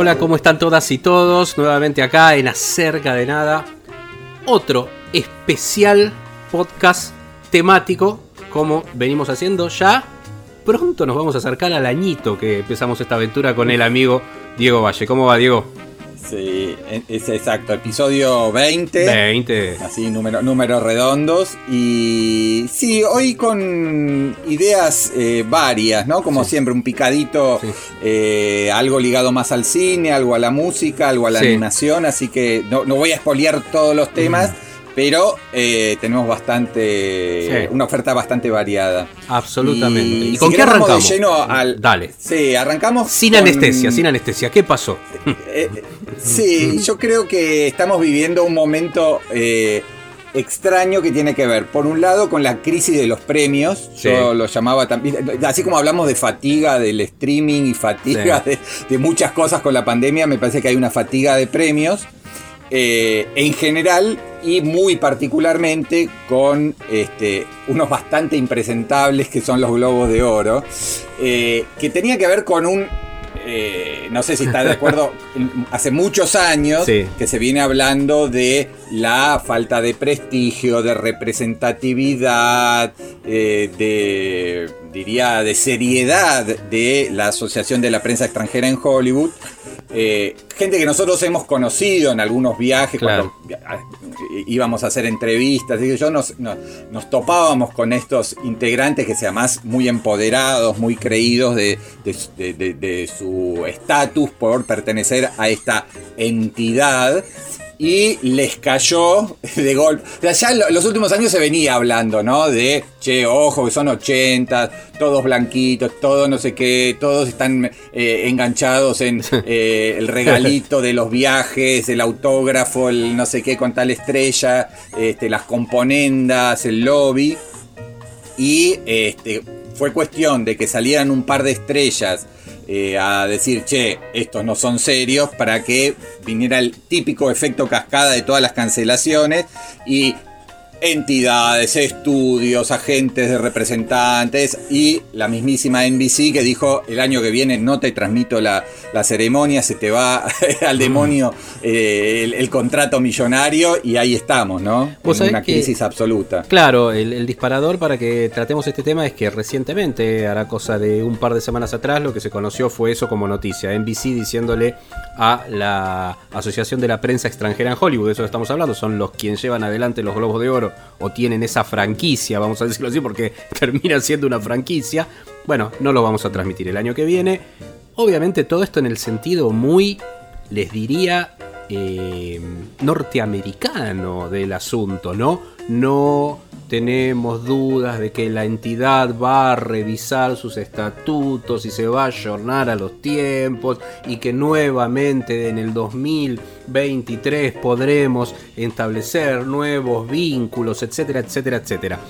Hola, ¿cómo están todas y todos? Nuevamente acá en Acerca de Nada. Otro especial podcast temático, como venimos haciendo ya. Pronto nos vamos a acercar al añito que empezamos esta aventura con el amigo Diego Valle. ¿Cómo va, Diego? Sí, es exacto, episodio 20. 20. Así, número, números redondos. Y sí, hoy con ideas eh, varias, ¿no? Como siempre, un picadito, Sí. eh, algo ligado más al cine, algo a la música, algo a la Sí. animación. Así que no, no voy a espolear todos los temas, pero eh, tenemos bastante. Sí. Una oferta bastante variada. Absolutamente. ¿Y, si con qué de arrancamos? lleno al- Dale. Sí, arrancamos. Sin con- anestesia, sin anestesia. ¿Qué pasó? Eh, sí, yo creo que estamos viviendo un momento eh, extraño que tiene que ver, por un lado, con la crisis de los premios. Sí. Yo lo llamaba también, así como hablamos de fatiga del streaming y fatiga Sí. de, de muchas cosas con la pandemia, me parece que hay una fatiga de premios. Eh, en general y muy particularmente con este, unos bastante impresentables que son los globos de oro, eh, que tenía que ver con un eh, no sé si está de acuerdo, hace muchos años Sí. que se viene hablando de la falta de prestigio, de representatividad, de, diría, de seriedad de la Asociación de la Prensa Extranjera en Hollywood. Eh, gente que nosotros hemos conocido en algunos viajes, Claro. cuando íbamos a hacer entrevistas, y yo nos, nos, nos topábamos con estos integrantes que se además muy empoderados, muy creídos de, de- de- de- de su estatus por pertenecer a esta entidad. Y les cayó de golpe. O sea, ya en lo- los últimos años se venía hablando, ¿no? De, che, ojo, que son 80, todos blanquitos, todos no sé qué, todos están eh, enganchados en eh, el regalito de los viajes, el autógrafo, el no sé qué con tal estrella, este, las componendas, el lobby. Y este, fue cuestión de que salieran un par de estrellas eh, a decir, che, estos no son serios, para que viniera el típico efecto cascada de todas las cancelaciones y entidades, estudios, agentes de representantes y la mismísima NBC que dijo el año que viene no te transmito la, la ceremonia, se te va al demonio eh, el, el contrato millonario y ahí estamos, ¿no? Vos En una que- crisis absoluta. Claro, el, el disparador para que tratemos este tema es que recientemente, hará cosa de un par de semanas atrás, lo que se conoció fue eso como noticia. NBC diciéndole a la Asociación de la Prensa Extranjera en Hollywood, de eso estamos hablando, son los quienes llevan adelante los Globos de Oro o tienen esa franquicia, vamos a decirlo así, porque termina siendo una franquicia. Bueno, no lo vamos a transmitir el año que viene. Obviamente todo esto en el sentido muy, les diría, eh, norteamericano del asunto, ¿no? No tenemos dudas de que la entidad va a revisar sus estatutos y se va a ayornar a los tiempos y que nuevamente en el 2023 podremos establecer nuevos vínculos, etcétera, etcétera, etcétera.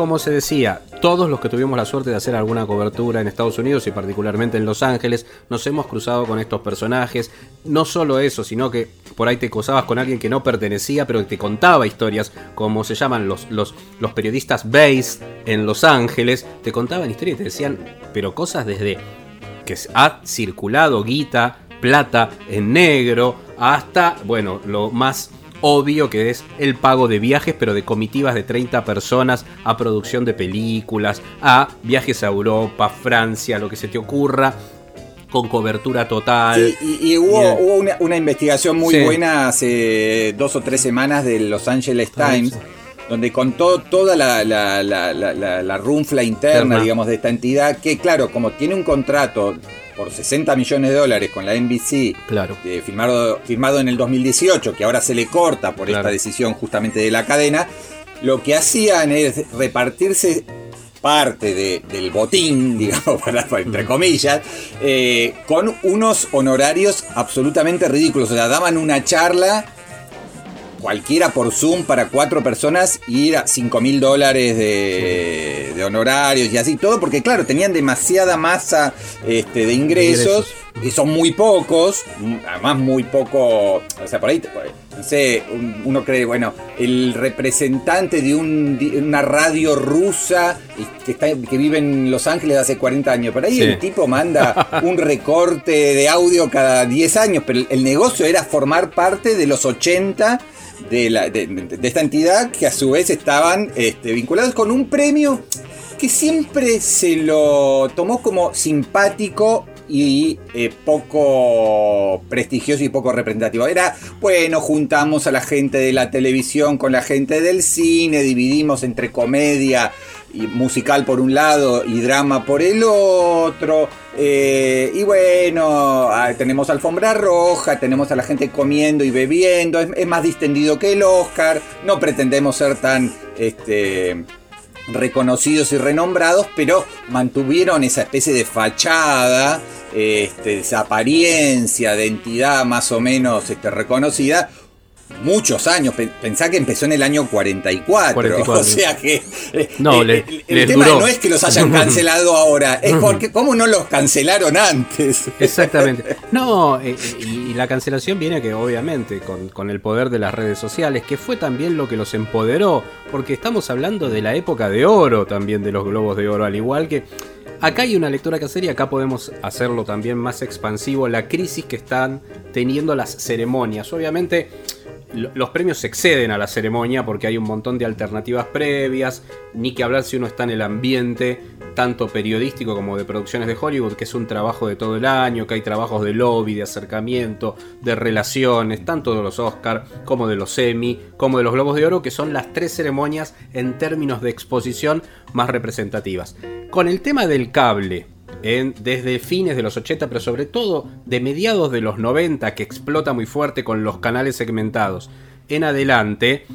Como se decía, todos los que tuvimos la suerte de hacer alguna cobertura en Estados Unidos y particularmente en Los Ángeles, nos hemos cruzado con estos personajes. No solo eso, sino que por ahí te cruzabas con alguien que no pertenecía, pero que te contaba historias, como se llaman los, los, periodistas based en Los Ángeles. Te contaban historias y te decían, pero cosas desde que ha circulado guita, plata en negro, hasta, bueno, lo más obvio que es el pago de viajes, pero de comitivas de 30 personas a producción de películas, a viajes a Europa, Francia, lo que se te ocurra, con cobertura total. Sí, y, y hubo, hubo una, una investigación muy Sí. buena hace dos o tres semanas de Los Angeles Times. Times, donde contó toda la, la, la, la, la- la runfla interna, Interna. digamos, de esta entidad, que claro, como tiene un contrato por 60 millones de dólares con la NBC, Claro. eh, firmado, firmado en el 2018, que ahora se le corta por Claro. esta decisión justamente de la cadena, lo que hacían es repartirse parte de- del botín, digamos, para- entre comillas, eh, con unos honorarios absolutamente ridículos. O sea, daban una charla cualquiera por Zoom para cuatro personas y era 5 mil dólares de, de honorarios y así todo, porque claro, tenían demasiada masa este, de ingresos, Ingresos. y son muy pocos, además muy poco, o sea, por ahí, no sé, un- uno cree, bueno, el representante de un- de una radio rusa que, está, que vive en Los Ángeles hace 40 años, por ahí Sí. el tipo manda un recorte de audio cada 10 años, pero el- el negocio era formar parte de los 80 de, la- de- esta entidad que a su vez estaban este, vinculados con un premio que siempre se lo tomó como simpático y eh, poco prestigioso y poco representativo. Era, bueno, juntamos a la gente de la televisión con la gente del cine, dividimos entre comedia y musical por un lado y drama por el otro. eh, y bueno, ah, tenemos alfombra roja, tenemos a la gente comiendo y bebiendo, es, más distendido que el Oscar, no pretendemos ser tan... Este, reconocidos y renombrados, pero mantuvieron esa especie de fachada, este, esa apariencia de entidad más o menos este, reconocida. Muchos años, Pe- pensá que empezó en el año 44, 44. o sea que eh, No, eh, le- el, el tema duró. no es que los hayan cancelado ahora, es porque cómo no los cancelaron antes. Exactamente. No, eh, y, y la cancelación viene que obviamente con, con el poder de las redes sociales, que fue también lo que los empoderó, porque estamos hablando de la época de oro también de los globos de oro, al igual que acá hay una lectura que hacer y acá podemos hacerlo también más expansivo, la crisis que están teniendo las ceremonias. Obviamente los premios exceden a la ceremonia porque hay un montón de alternativas previas, ni que hablar si uno está en el ambiente, tanto periodístico como de producciones de Hollywood, que es un trabajo de todo el año, que hay trabajos de lobby, de acercamiento, de relaciones, tanto de los Oscar como de los Emmy, como de los Globos de Oro, que son las tres ceremonias en términos de exposición más representativas. Con el tema del cable, en- desde fines de los 80, pero sobre todo de mediados de los 90, que explota muy fuerte con los canales segmentados, en adelante,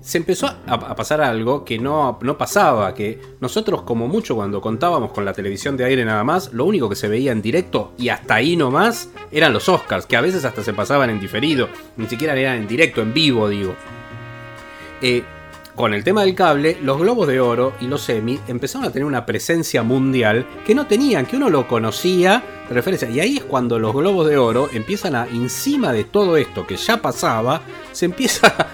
se empezó a, pasar algo que no, no pasaba, que nosotros como mucho cuando contábamos con la televisión de aire nada más, lo único que se veía en directo y hasta ahí nomás eran los Oscars, que a veces hasta se pasaban en diferido, ni siquiera eran en directo, en vivo digo. Eh, con el tema del cable, los globos de oro y los Emmy empezaron a tener una presencia mundial que no tenían, que uno lo conocía de referencia. Y ahí es cuando los globos de oro empiezan a, encima de todo esto que ya pasaba, se empieza. a-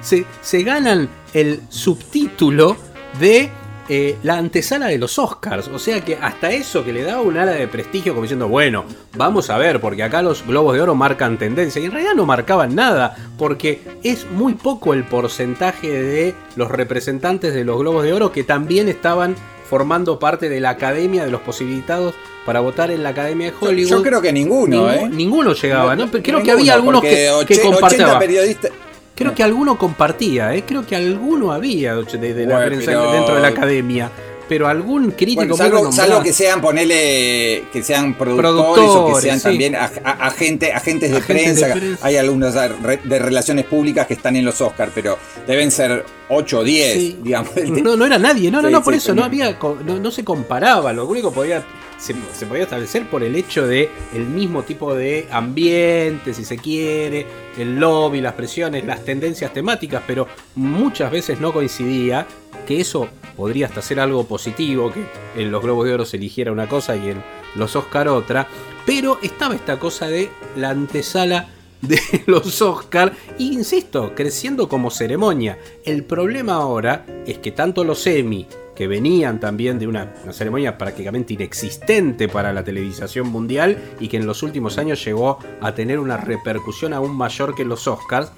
se, se ganan el subtítulo de eh, la antesala de los Oscars. O sea que hasta eso que le daba un ala de prestigio, como diciendo, bueno, vamos a ver, porque acá los globos de oro marcan tendencia. Y en realidad no marcaban nada, porque es muy poco el porcentaje de los representantes de los globos de oro que también estaban formando parte de la academia de los posibilitados para votar en la academia de Hollywood. Yo creo que ninguno, Ningu- ¿eh? Ninguno llegaba, ¿no? Pero creo que había algunos que, que oche- 80 compartía. periodistas. Creo que alguno compartía, ¿eh? creo que alguno había de, de la prensa pero- dentro de la academia. Pero algún crítico Bueno, salvo, salvo que sean, ponele, que sean productores, o que sean sí. también a- agente- agentes, de, Agentes de prensa. prensa. Hay algunos de re- de relaciones públicas que están en los Oscars, pero deben ser 8 o 10, Sí. digamos. No, no era nadie, no, no, Sí, no, por eso no había, no, no se comparaba, lo único que podía, se, se podía establecer por el hecho de el mismo tipo de ambiente, si se quiere, el lobby, las presiones, las tendencias temáticas, pero muchas veces no coincidía que eso podría hasta ser algo positivo, que en los Globos de Oro se eligiera una cosa y en los Oscar otra, pero estaba esta cosa de la antesala de los Oscar, e insisto, creciendo como ceremonia. El problema ahora es que tanto los Emmy, que venían también de una, una ceremonia prácticamente inexistente para la televisación mundial y que en los últimos años llegó a tener una repercusión aún mayor que los Oscars,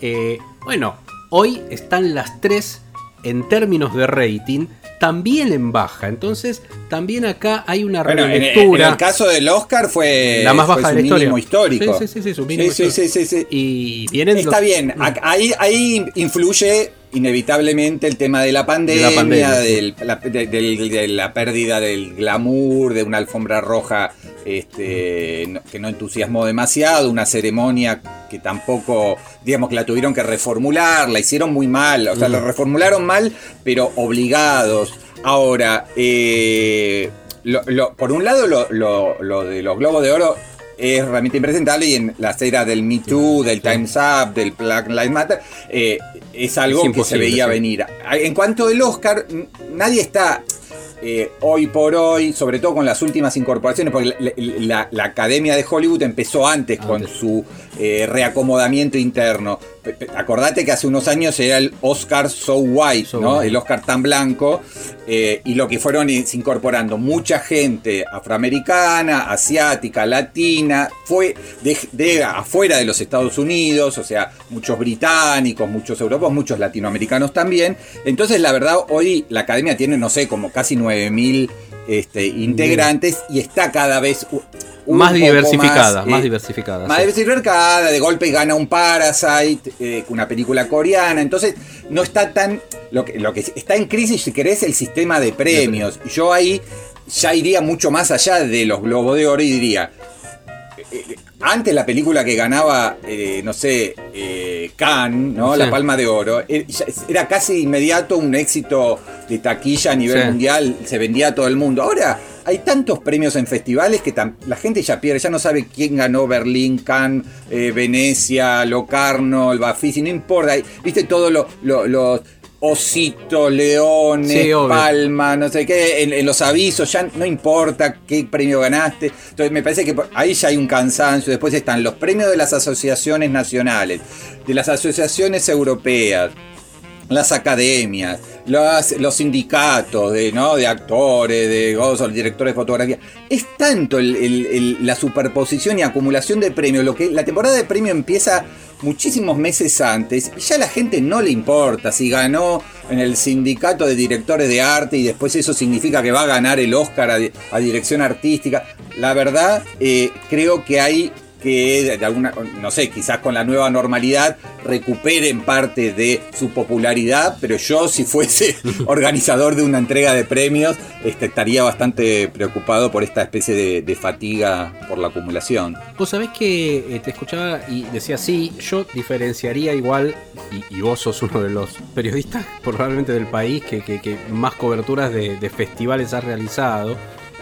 eh, bueno, hoy están las tres en términos de rating también en baja. Entonces, también acá hay una Bueno, en, en- relectura. en el caso del Oscar fue, La más fue baja su de la historia. mínimo histórico. Sí, sí, sí, sí, su mínimo Sí, sí, histórico. sí, sí, sí. Y vienen Está los- bien, ahí, ahí influye inevitablemente el tema de la pandemia, De la pandemia, sí. del- la, de, la pérdida del glamour, de una alfombra roja este, no- que no entusiasmó demasiado, una ceremonia que tampoco, digamos que la tuvieron que reformular, la hicieron muy mal, o sea, la reformularon mal, pero obligados. Ahora, eh, lo- lo- por un lado, lo, lo- lo de los Globos de Oro es realmente impresentable y en la era del Me Too, del Time's Up, del Black Lives Matter, eh, es algo Es que se veía sí. venir. En cuanto al Oscar, nadie está eh, hoy por hoy, sobre todo con las últimas incorporaciones, porque la, la- la Academia de Hollywood empezó antes, con su eh, reacomodamiento interno. Acordate que hace unos años era el Oscar So White, So ¿no? white. El Oscar tan blanco, eh, y lo que fueron es incorporando mucha gente afroamericana, asiática, latina, fue de, de afuera de los Estados Unidos, o sea, muchos británicos, muchos europeos, muchos latinoamericanos también. Entonces, la verdad, hoy la academia tiene, no sé, como casi 9000 este, integrantes y está cada vez más diversificada, más, eh, diversificada. más sí. diversificada, de golpe gana un Parasite, eh, una película coreana, entonces no está tan... Lo que, lo que está en crisis, si querés, el sistema de premios. Yo ahí ya iría mucho más allá de los Globos de Oro y diría, eh, antes la película que ganaba, eh, no sé, eh, Cannes, ¿no? Sí. La Palma de Oro, eh, era casi inmediato un éxito de taquilla a nivel Sí. mundial, se vendía a todo el mundo. Ahora hay tantos premios en festivales que la gente ya pierde, ya no sabe quién ganó Berlín, Cannes, eh, Venecia, Locarno, el Bafisi, no importa, viste todos lo- lo- los ositos, leones, Sí, palma, no sé qué, en, en los avisos, ya no importa qué premio ganaste. Entonces me parece que ahí ya hay un cansancio. Después están los premios de las asociaciones nacionales, de las asociaciones europeas, las academias, los, sindicatos de, ¿no? de actores, de gozos, directores de fotografía. Es tanto la superposición y acumulación de premios. Lo que, la temporada de premio empieza muchísimos meses antes y ya a la gente no le importa si ganó en el sindicato de directores de arte y después eso significa que va a ganar el Oscar a, a dirección artística. La verdad, eh, creo que hay que de alguna, no sé, quizás con la nueva normalidad recuperen parte de su popularidad, pero yo si fuese organizador de una entrega de premios, este, estaría bastante preocupado por esta especie de, de fatiga por la acumulación. Vos sabés que eh, te escuchaba y decía, sí, yo diferenciaría igual, y, y vos sos uno de los periodistas probablemente del país que, que- que más coberturas de, de festivales has realizado,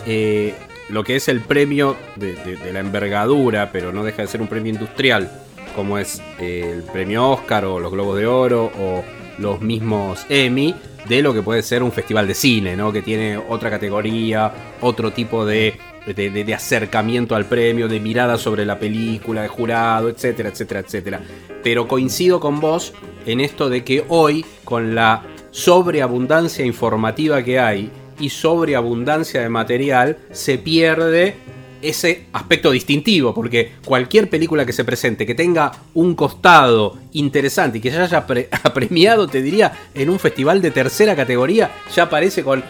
eh, lo que es el premio de, la envergadura, pero no deja de ser un premio industrial, como es eh, el premio Oscar o los Globos de Oro o los mismos Emmy, de lo que puede ser un festival de cine, ¿no? Que tiene otra categoría, otro tipo de- de acercamiento al premio, de mirada sobre la película, de jurado, etcétera, etcétera, etcétera. Pero coincido con vos en esto de que hoy, con la sobreabundancia informativa que hay y sobreabundancia de material, se pierde ese aspecto distintivo, porque cualquier película que se presente que tenga un costado interesante y que ya haya pre- premiado, te diría, en un festival de tercera categoría, ya aparece con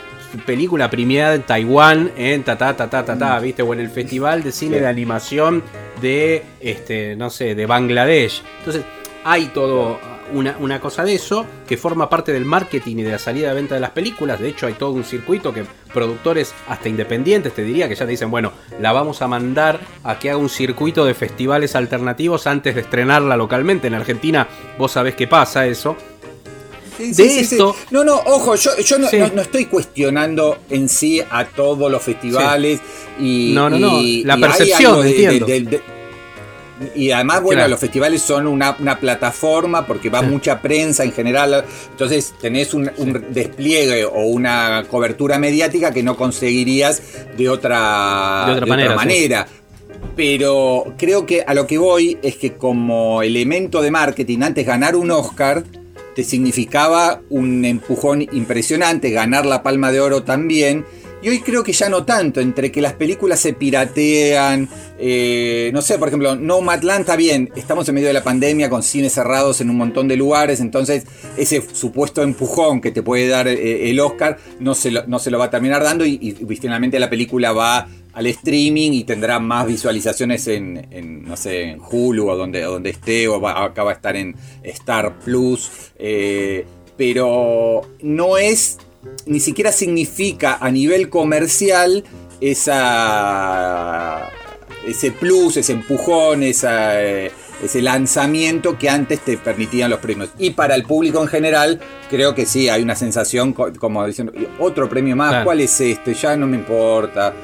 película premiada en Taiwán, en ta ta ta ta ta, ta, ¿viste? O en el festival de cine de animación de este, no sé, de Bangladesh. Entonces, hay todo una, una cosa de eso que forma parte del marketing y de la salida de venta de las películas. De hecho, hay todo un circuito que productores hasta independientes te diría que ya te dicen, bueno, la vamos a mandar a que haga un circuito de festivales alternativos antes de estrenarla localmente. En Argentina, vos sabés qué pasa eso. Sí, De sí, esto- sí. No, no, ojo, yo, yo no, no- no estoy cuestionando en sí a todos los festivales y. No, no, no, y- la percepción, de- entiendo. de- de- de- y además, bueno, Claro. los festivales son una, una plataforma porque va Sí. mucha prensa en general. Entonces tenés un, un despliegue o una cobertura mediática que no conseguirías de otra, De otra manera, manera. Pero creo que a lo que voy es que como elemento de marketing, antes ganar un Oscar te significaba un empujón impresionante, ganar la Palma de Oro también. Y hoy creo que ya no tanto, entre que las películas se piratean, eh, no sé, por ejemplo, Nomadland está bien, estamos en medio de la pandemia con cines cerrados en un montón de lugares, entonces ese supuesto empujón que te puede dar eh, el Oscar no se, lo, no se lo va a terminar dando y, finalmente la película va al streaming y tendrá más visualizaciones en, no sé, en Hulu o donde, donde esté, o va, acá va a estar en Star Plus. eh, pero no es, ni siquiera significa a nivel comercial esa, ese plus, ese empujón, esa, eh, ese lanzamiento que antes te permitían los premios. Y para el público en general, creo que sí, hay una sensación co- como diciendo, otro premio más, Claro. ¿cuál es este? Ya no me importa.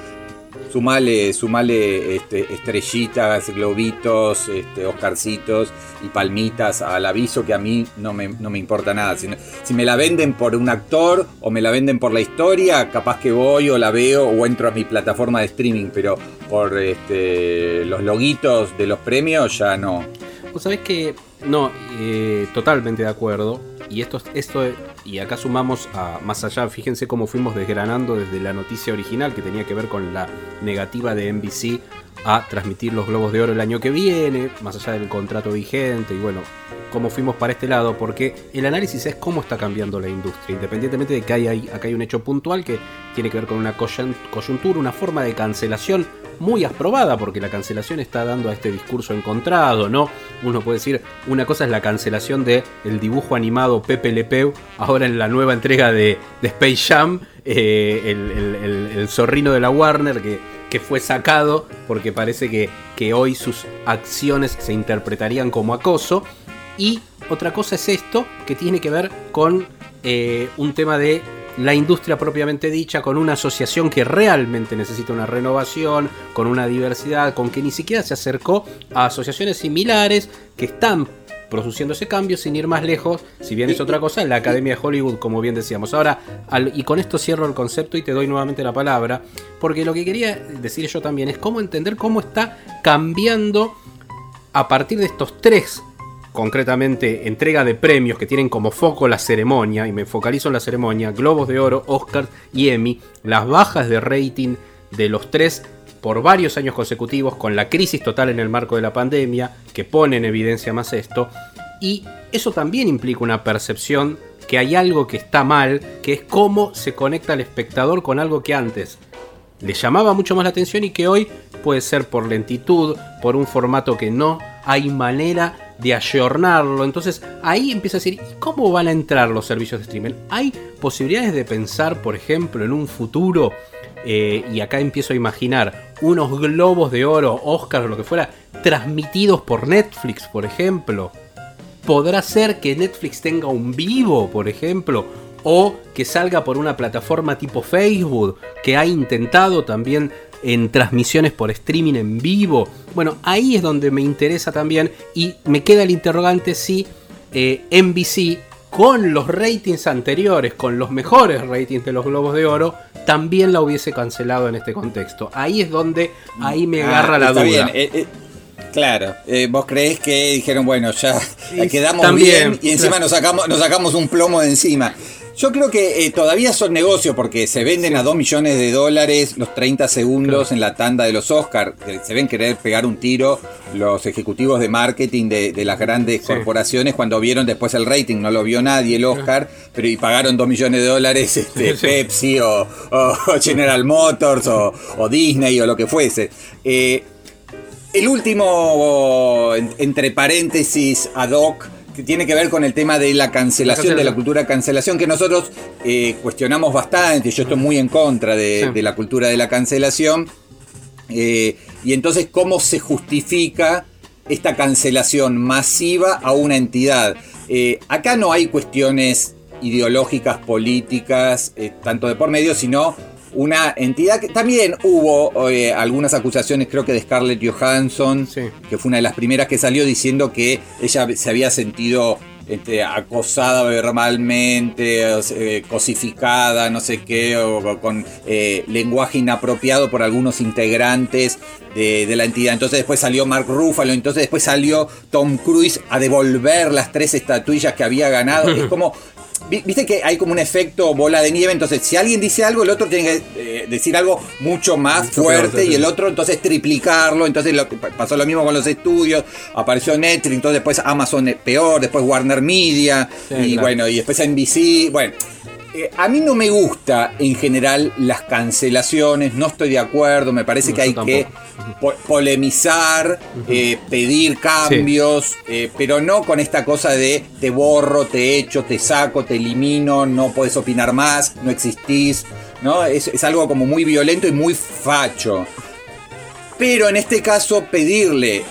Sumale, sumale este, estrellitas, globitos, este, oscarcitos y palmitas al aviso que a mí no me, no me importa nada. Si, si me la venden por un actor o me la venden por la historia, capaz que voy o la veo o entro a mi plataforma de streaming, pero por este, los loguitos de los premios ya no. Vos sabés que no, eh, totalmente de acuerdo. Y esto, esto, y acá sumamos a más allá, fíjense cómo fuimos desgranando desde la noticia original que tenía que ver con la negativa de NBC a transmitir los Globos de Oro el año que viene, más allá del contrato vigente, y bueno, cómo fuimos para este lado, porque el análisis es cómo está cambiando la industria, independientemente de que hay, acá hay un hecho puntual que tiene que ver con una coyun- coyuntura, una forma de cancelación muy aprobada, porque la cancelación está dando a este discurso encontrado, ¿no? Uno puede decir, una cosa es la cancelación de el dibujo animado Pepe Le Pew, ahora en la nueva entrega de, de Space Jam, eh, el- el zorrino de la Warner que, que fue sacado porque parece que, que hoy sus acciones se interpretarían como acoso. Y otra cosa es esto, que tiene que ver con eh, un tema de la industria propiamente dicha, con una asociación que realmente necesita una renovación, con una diversidad, con que ni siquiera se acercó a asociaciones similares que están produciendo ese cambio sin ir más lejos, si bien es otra cosa, en la Academia de Hollywood, como bien decíamos. Ahora, al- y con esto cierro el concepto y te doy nuevamente la palabra, porque lo que quería decir yo también es cómo entender cómo está cambiando a partir de estos tres, concretamente, entrega de premios que tienen como foco la ceremonia, y me focalizo en la ceremonia, Globos de Oro, Oscars y Emmy, las bajas de rating de los tres por varios años consecutivos, con la crisis total en el marco de la pandemia, que pone en evidencia más esto, y eso también implica una percepción que hay algo que está mal, que es cómo se conecta el espectador con algo que antes le llamaba mucho más la atención y que hoy puede ser por lentitud, por un formato que no hay manera de ayornarlo. Entonces ahí empieza a decir, ¿y cómo van a entrar los servicios de streaming? ¿Hay posibilidades de pensar, por ejemplo, en un futuro? eh, y acá empiezo a imaginar unos globos de oro, Oscar o lo que fuera, transmitidos por Netflix, por ejemplo. ¿Podrá ser que Netflix tenga un vivo, por ejemplo? O que salga por una plataforma tipo Facebook, que ha intentado también en transmisiones por streaming en vivo. Bueno, ahí es donde me interesa también y me queda el interrogante si eh, NBC, con los ratings anteriores, con los mejores ratings de los Globos de Oro, también la hubiese cancelado en este contexto. Ahí es donde ahí me agarra Ah, la está duda. bien, eh, eh, claro, eh, vos creés que dijeron, bueno, ya Y quedamos también, bien y encima nos, sacamos, nos sacamos un plomo de encima. Yo creo que eh, todavía son negocios porque se venden a 2 millones de dólares los 30 segundos en la tanda de los Oscars. Se ven querer pegar un tiro los ejecutivos de marketing de, de las grandes Sí. corporaciones cuando vieron después el rating. No lo vio nadie el Oscar, pero y pagaron 2 millones de dólares este, Sí. Pepsi o, o General Motors o, o Disney o lo que fuese. Eh, el último, en- entre paréntesis, ad hoc, que tiene que ver con el tema de la cancelación, La de la cultura de cancelación, que nosotros eh, cuestionamos bastante, yo estoy muy en contra de, Sí. de la cultura de la cancelación. Eh, y entonces, ¿cómo se justifica esta cancelación masiva a una entidad? Eh, acá no hay cuestiones ideológicas, políticas, tanto de por medio, sino una entidad que también hubo eh, algunas acusaciones, creo que de Scarlett Johansson, Sí. que fue una de las primeras que salió diciendo que ella se había sentido este, acosada verbalmente, eh, cosificada, no sé qué, o, o con eh, lenguaje inapropiado por algunos integrantes de, de la entidad. Entonces después salió Mark Ruffalo, entonces después salió Tom Cruise a devolver las tres estatuillas que había ganado. es como... vi- Viste que hay como un efecto bola de nieve, entonces si alguien dice algo, el otro tiene que eh, decir algo mucho más Mucho fuerte peor, sí, y el otro entonces triplicarlo, entonces lo- pasó lo mismo con los estudios, apareció Netflix, entonces después Amazon es peor, después Warner Media Sí, y claro. bueno, y después NBC, bueno. Eh, a mí no me gusta en general las cancelaciones, no estoy de acuerdo, me parece No, que hay que po- polemizar, eh, pedir cambios, eh, pero no con esta cosa de te borro, te echo, te saco, te elimino, no puedes opinar más, no existís. ¿no? Es, es algo como muy violento y muy facho. Pero en este caso pedirle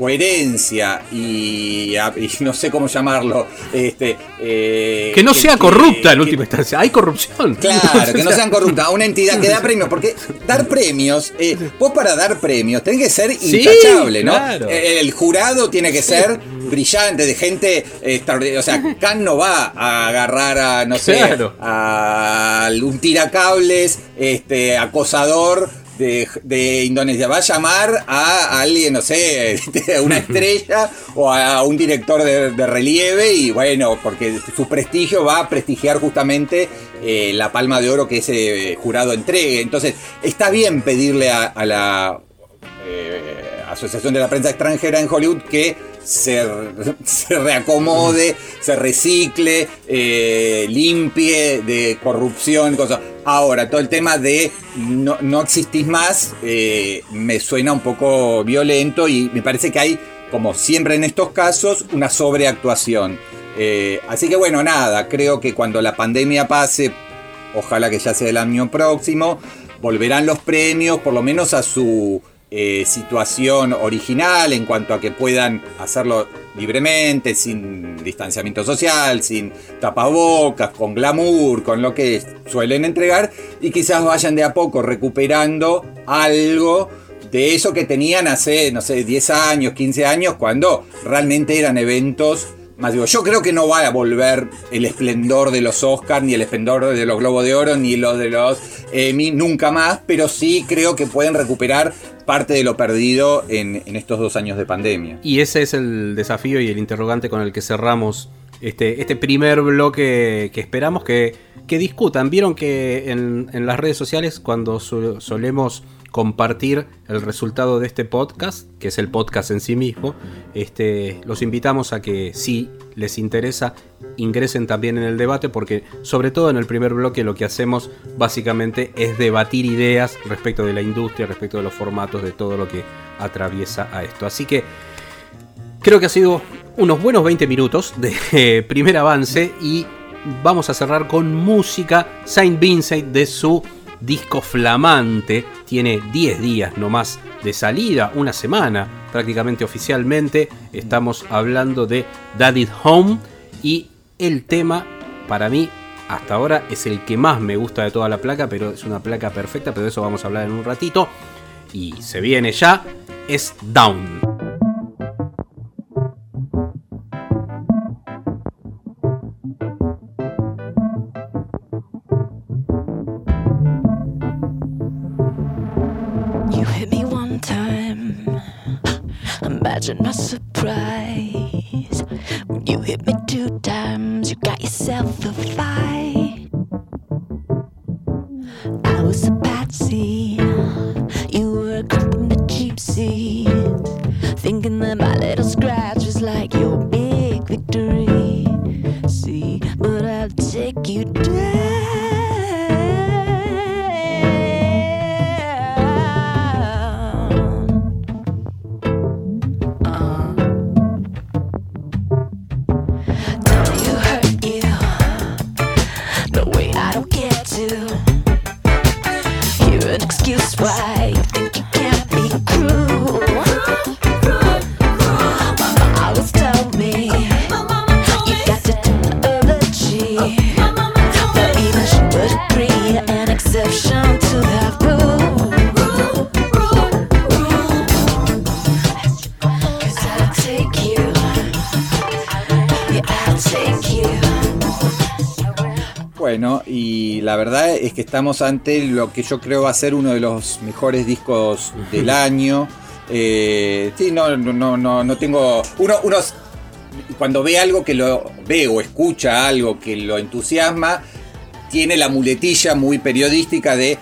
coherencia y, no sé cómo llamarlo, este, eh, Que no sea corrupta en que- última instancia. Hay corrupción. Claro, que no sean corruptas. Una entidad que da premios, porque dar premios, eh, vos para dar premios tenés que ser Sí, intachable, ¿no? claro. Eh, El jurado tiene que ser brillante, de gente extraordinaria. O sea, Khan no va a agarrar a, no sé, Claro. a un tiracables, este, acosador. De, de Indonesia va a llamar a alguien, no sé, a una estrella o a un director de, de relieve y bueno, porque su prestigio va a prestigiar justamente eh, la palma de oro que ese jurado entregue. Entonces, está bien pedirle a, a la eh, Asociación de la Prensa Extranjera en Hollywood que se, reacomode, se recicle, eh, limpie de corrupción, cosas. Ahora, todo el tema de no, no existís más eh, me suena un poco violento y me parece que hay, como siempre en estos casos, una sobreactuación. Eh, así que bueno, nada, creo que cuando la pandemia pase, ojalá que ya sea el año próximo, volverán los premios, por lo menos a su eh, situación original en cuanto a que puedan hacerlo libremente, sin distanciamiento social, sin tapabocas, con glamour, con lo que suelen entregar, y quizás vayan de a poco recuperando algo de eso que tenían hace, no sé, 10 años, 15 años, cuando realmente eran eventos yo creo que no va a volver el esplendor de los Oscars, ni el esplendor de los Globos de Oro, ni los de los Emmy, nunca más, pero sí creo que pueden recuperar parte de lo perdido en, estos dos años de pandemia. Y ese es el desafío y el interrogante con el que cerramos este, este primer bloque que esperamos que, que discutan. Vieron que en, las redes sociales cuando so- solemos compartir el resultado de este podcast, que es el podcast en sí mismo, este, los invitamos a que si les interesa ingresen también en el debate porque sobre todo en el primer bloque lo que hacemos básicamente es debatir ideas respecto de la industria, respecto de los formatos, de todo lo que atraviesa a esto. Así que Creo que ha sido unos buenos 20 minutos de eh, primer avance y vamos a cerrar con música. Saint Vincent de su disco flamante. Tiene 10 días nomás de salida, una semana prácticamente oficialmente. Estamos hablando de Daddy's Home y el tema para mí hasta ahora es el que más me gusta de toda la placa, pero es una placa perfecta, pero de eso vamos a hablar en un ratito. Y se viene ya, es Down. Imagine my surprise. Bueno, y la verdad es que estamos ante lo que yo creo va a ser uno de los mejores discos del año. Eh, sí, no, no, no, no, tengo. Uno, uno cuando ve algo que lo ve o escucha algo que lo entusiasma, tiene la muletilla muy periodística de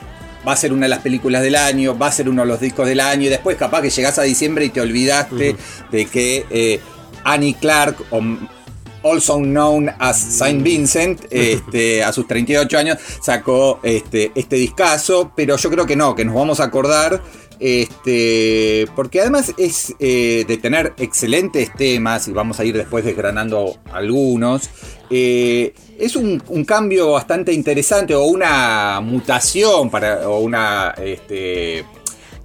va a ser una de las películas del año, va a ser uno de los discos del año, y después capaz que llegás a diciembre y te olvidaste de que eh, Annie Clark, o also known as Saint Vincent, este, a sus 38 años, sacó este, este discazo, pero yo creo que no, que nos vamos a acordar. Este, porque además es eh, de tener excelentes temas, y vamos a ir después desgranando algunos. eh, es un, un cambio bastante interesante o una mutación para, o una, este,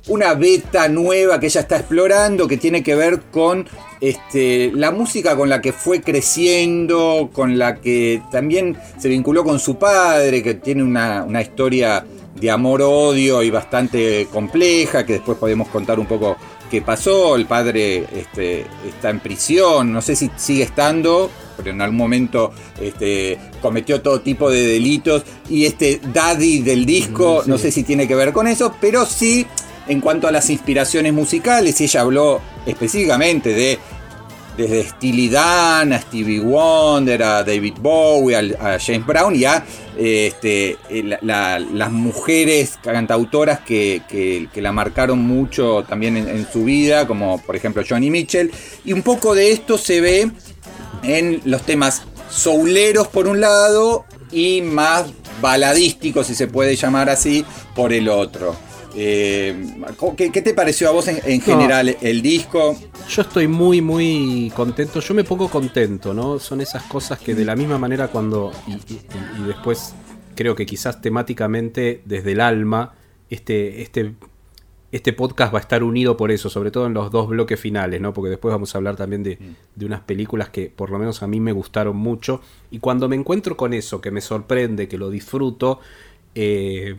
una beta nueva que ella está explorando que tiene que ver con este, la música con la que fue creciendo, con la que también se vinculó con su padre, que tiene una, una historia de amor-odio y bastante compleja, que después podemos contar un poco qué pasó. El padre este, está en prisión, no sé si sigue estando, pero en algún momento este, cometió todo tipo de delitos. Y este daddy del disco, no sé si tiene que ver con eso, pero sí en cuanto a las inspiraciones musicales, ella habló específicamente de desde Steely Dan a Stevie Wonder, a David Bowie, a, James Brown y a este, la- la- las mujeres cantautoras que la marcaron mucho también en, en su vida, como por ejemplo Johnny Mitchell. Y un poco de esto se ve en los temas souleros por un lado y más baladísticos, si se puede llamar así, por el otro. Eh, ¿qué, qué te pareció a vos en, en general el disco? Yo estoy muy, muy contento. Yo me pongo contento, ¿no? Son esas cosas que de la misma manera cuando. Y, y- y después creo que quizás temáticamente, desde el alma, este, este, este podcast va a estar unido por eso, sobre todo en los dos bloques finales, ¿no? Porque después vamos a hablar también de, de unas películas que por lo menos a mí me gustaron mucho. Y cuando me encuentro con eso, que me sorprende, que lo disfruto, eh,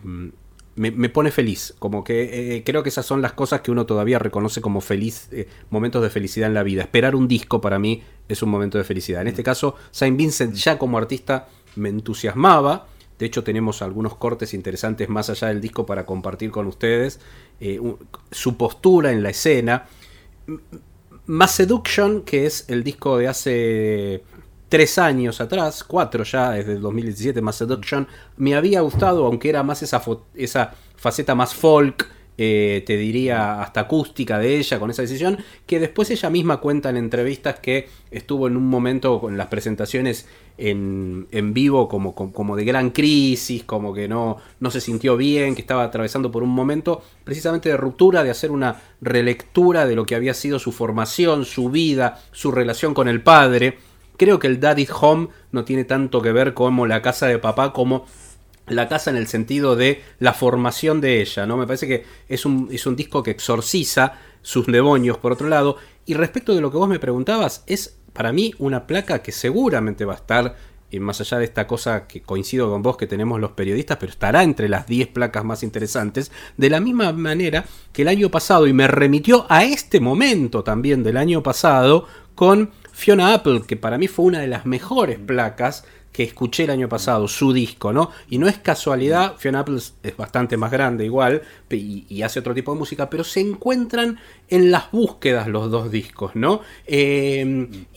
me, me pone feliz. Como que eh, creo que esas son las cosas que uno todavía reconoce como feliz, eh, momentos de felicidad en la vida. Esperar un disco para mí es un momento de felicidad. En este caso, Saint Vincent ya como artista me entusiasmaba. De hecho, tenemos algunos cortes interesantes más allá del disco para compartir con ustedes. Eh, un- su postura en la escena. Mass Seduction, que es el disco de hace tres años atrás, cuatro ya, desde el 2017, Mass Seduction, me había gustado, aunque era más esa, esa faceta más folk, eh, te diría hasta acústica de ella con esa decisión, que después ella misma cuenta en entrevistas que estuvo en un momento con las presentaciones en, en vivo como, como, como de gran crisis, como que no, no se sintió bien, que estaba atravesando por un momento precisamente de ruptura, de hacer una relectura de lo que había sido su formación, su vida, su relación con el padre. Creo que el Daddy's Home no tiene tanto que ver como la casa de papá como la casa en el sentido de la formación de ella, ¿no? Me parece que es un, es un disco que exorciza sus demonios, por otro lado. Y respecto de lo que vos me preguntabas, es para mí una placa que seguramente va a estar, y más allá de esta cosa que coincido con vos que tenemos los periodistas, pero estará entre las 10 placas más interesantes, de la misma manera que el año pasado, y me remitió a este momento también del año pasado, con Fiona Apple, que para mí fue una de las mejores placas que escuché el año pasado, su disco, ¿no? Y no es casualidad, Fiona Apple es- bastante más grande igual y, hace otro tipo de música, pero se encuentran en las búsquedas los dos discos, ¿no? Y,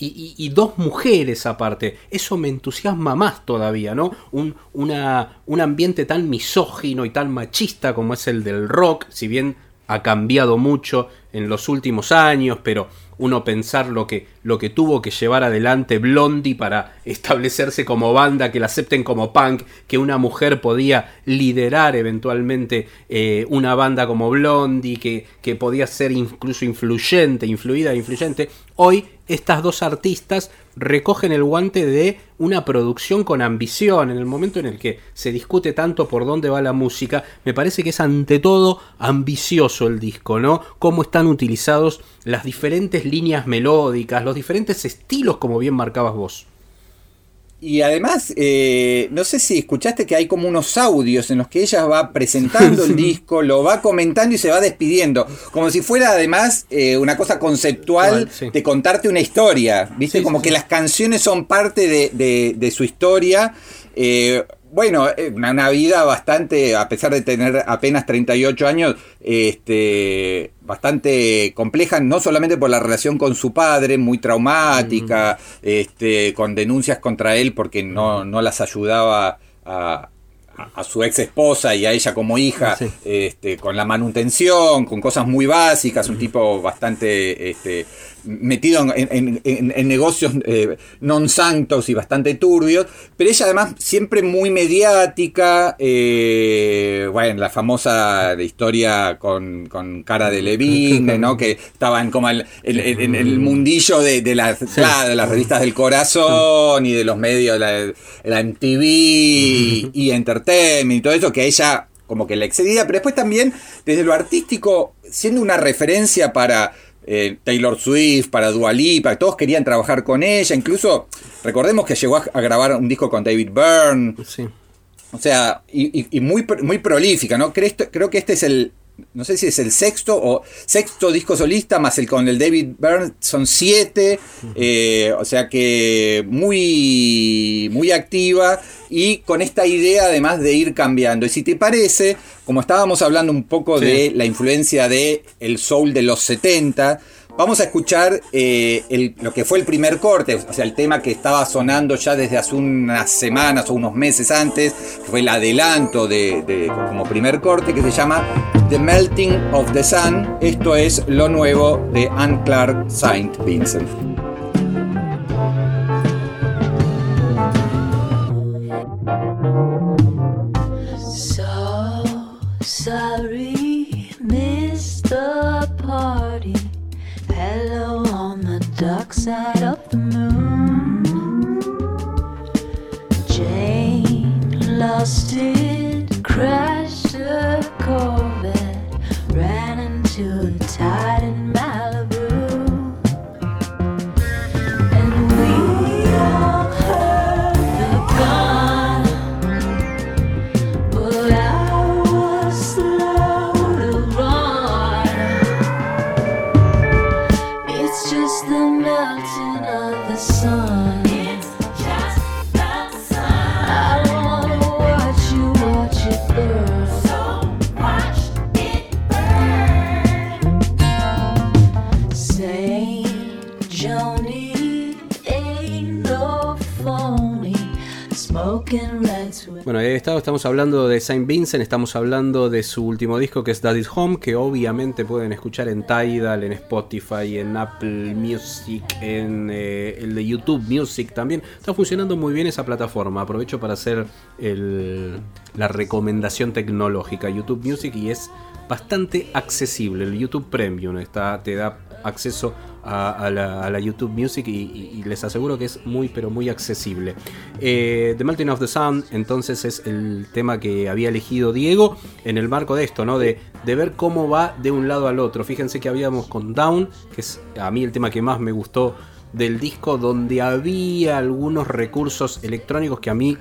y- y dos mujeres aparte, eso me entusiasma más todavía, ¿no? Un, una- un ambiente tan misógino y tan machista como es el del rock, si bien ha cambiado mucho en los últimos años, pero uno pensar lo que, lo que tuvo que llevar adelante Blondie para establecerse como banda, que la acepten como punk, que una mujer podía liderar eventualmente eh, una banda como Blondie, que, que podía ser incluso influyente, influida, influyente. Hoy estas dos artistas recogen el guante de una producción con ambición. En el momento en el que se discute tanto por dónde va la música, me parece que es ante todo ambicioso el disco, ¿no? Cómo están utilizados las diferentes líneas melódicas, los diferentes estilos, como bien marcabas vos. Y además, eh, no sé si escuchaste que hay como unos audios en los que ella va presentando el disco, lo va comentando y se va despidiendo. Como si fuera además eh, una cosa conceptual sí. de contarte una historia. ¿Viste? Sí, como sí, que las canciones son parte de, de- de su historia. Eh, bueno, eh, una, una vida bastante, a pesar de tener apenas 38 años, este, bastante compleja, no solamente por la relación con su padre, muy traumática, este, con denuncias contra él porque no, no las ayudaba a, a- a su ex esposa y a ella como hija, Sí. este, con la manutención, con cosas muy básicas, un tipo bastante este, metido en, en- en- en negocios eh, non santos y bastante turbios, pero ella además siempre muy mediática, eh, bueno, la famosa historia con, con cara de Levine, ¿no? Que estaban como el- el- el- en el mundillo de, de las, claro, de las revistas del corazón y de los medios, la, la MTV y Entertainment y todo eso, que a ella como que la excedía, pero después también desde lo artístico, siendo una referencia para eh, Taylor Swift, para Dua Lipa, todos querían trabajar con ella, incluso recordemos que llegó a, a grabar un disco con David Byrne, Sí. o sea, y, y- y muy, muy prolífica, ¿no? Creo, creo que este es el, no sé si es el sexto o sexto disco solista, más el con el David Byrne, son siete, eh, o sea que muy, muy activa y con esta idea además de ir cambiando. Y si te parece, como estábamos hablando un poco Sí. de la influencia de el soul de los 70, Vamos a escuchar eh, lo que fue el primer corte, o sea, el tema que estaba sonando ya desde hace unas semanas o unos meses antes, que fue el adelanto de, como primer corte, que se llama The Melting of the Sun. Esto es lo nuevo de Anne Clark Saint Vincent. So sorry, missed the dark side of the moon. Jane lost it, crashed her Corvette, ran into the tide in Malibu. Estado, estamos hablando de Saint Vincent, estamos hablando de su último disco que es Daddy's Home, que obviamente pueden escuchar en Tidal, en Spotify, en Apple Music, en eh, el de YouTube Music también. Está funcionando muy bien esa plataforma. Aprovecho para hacer la recomendación tecnológica YouTube Music y es bastante accesible. El YouTube Premium está, te da acceso a, la, YouTube Music y les aseguro que es muy pero muy accesible. Eh, the Melting of the Sun entonces es el tema que había elegido Diego en el marco de esto, ¿no? De, de ver cómo va de un lado al otro. Fíjense que habíamos con Down, que es a mí el tema que más me gustó del disco, donde había algunos recursos electrónicos que a mí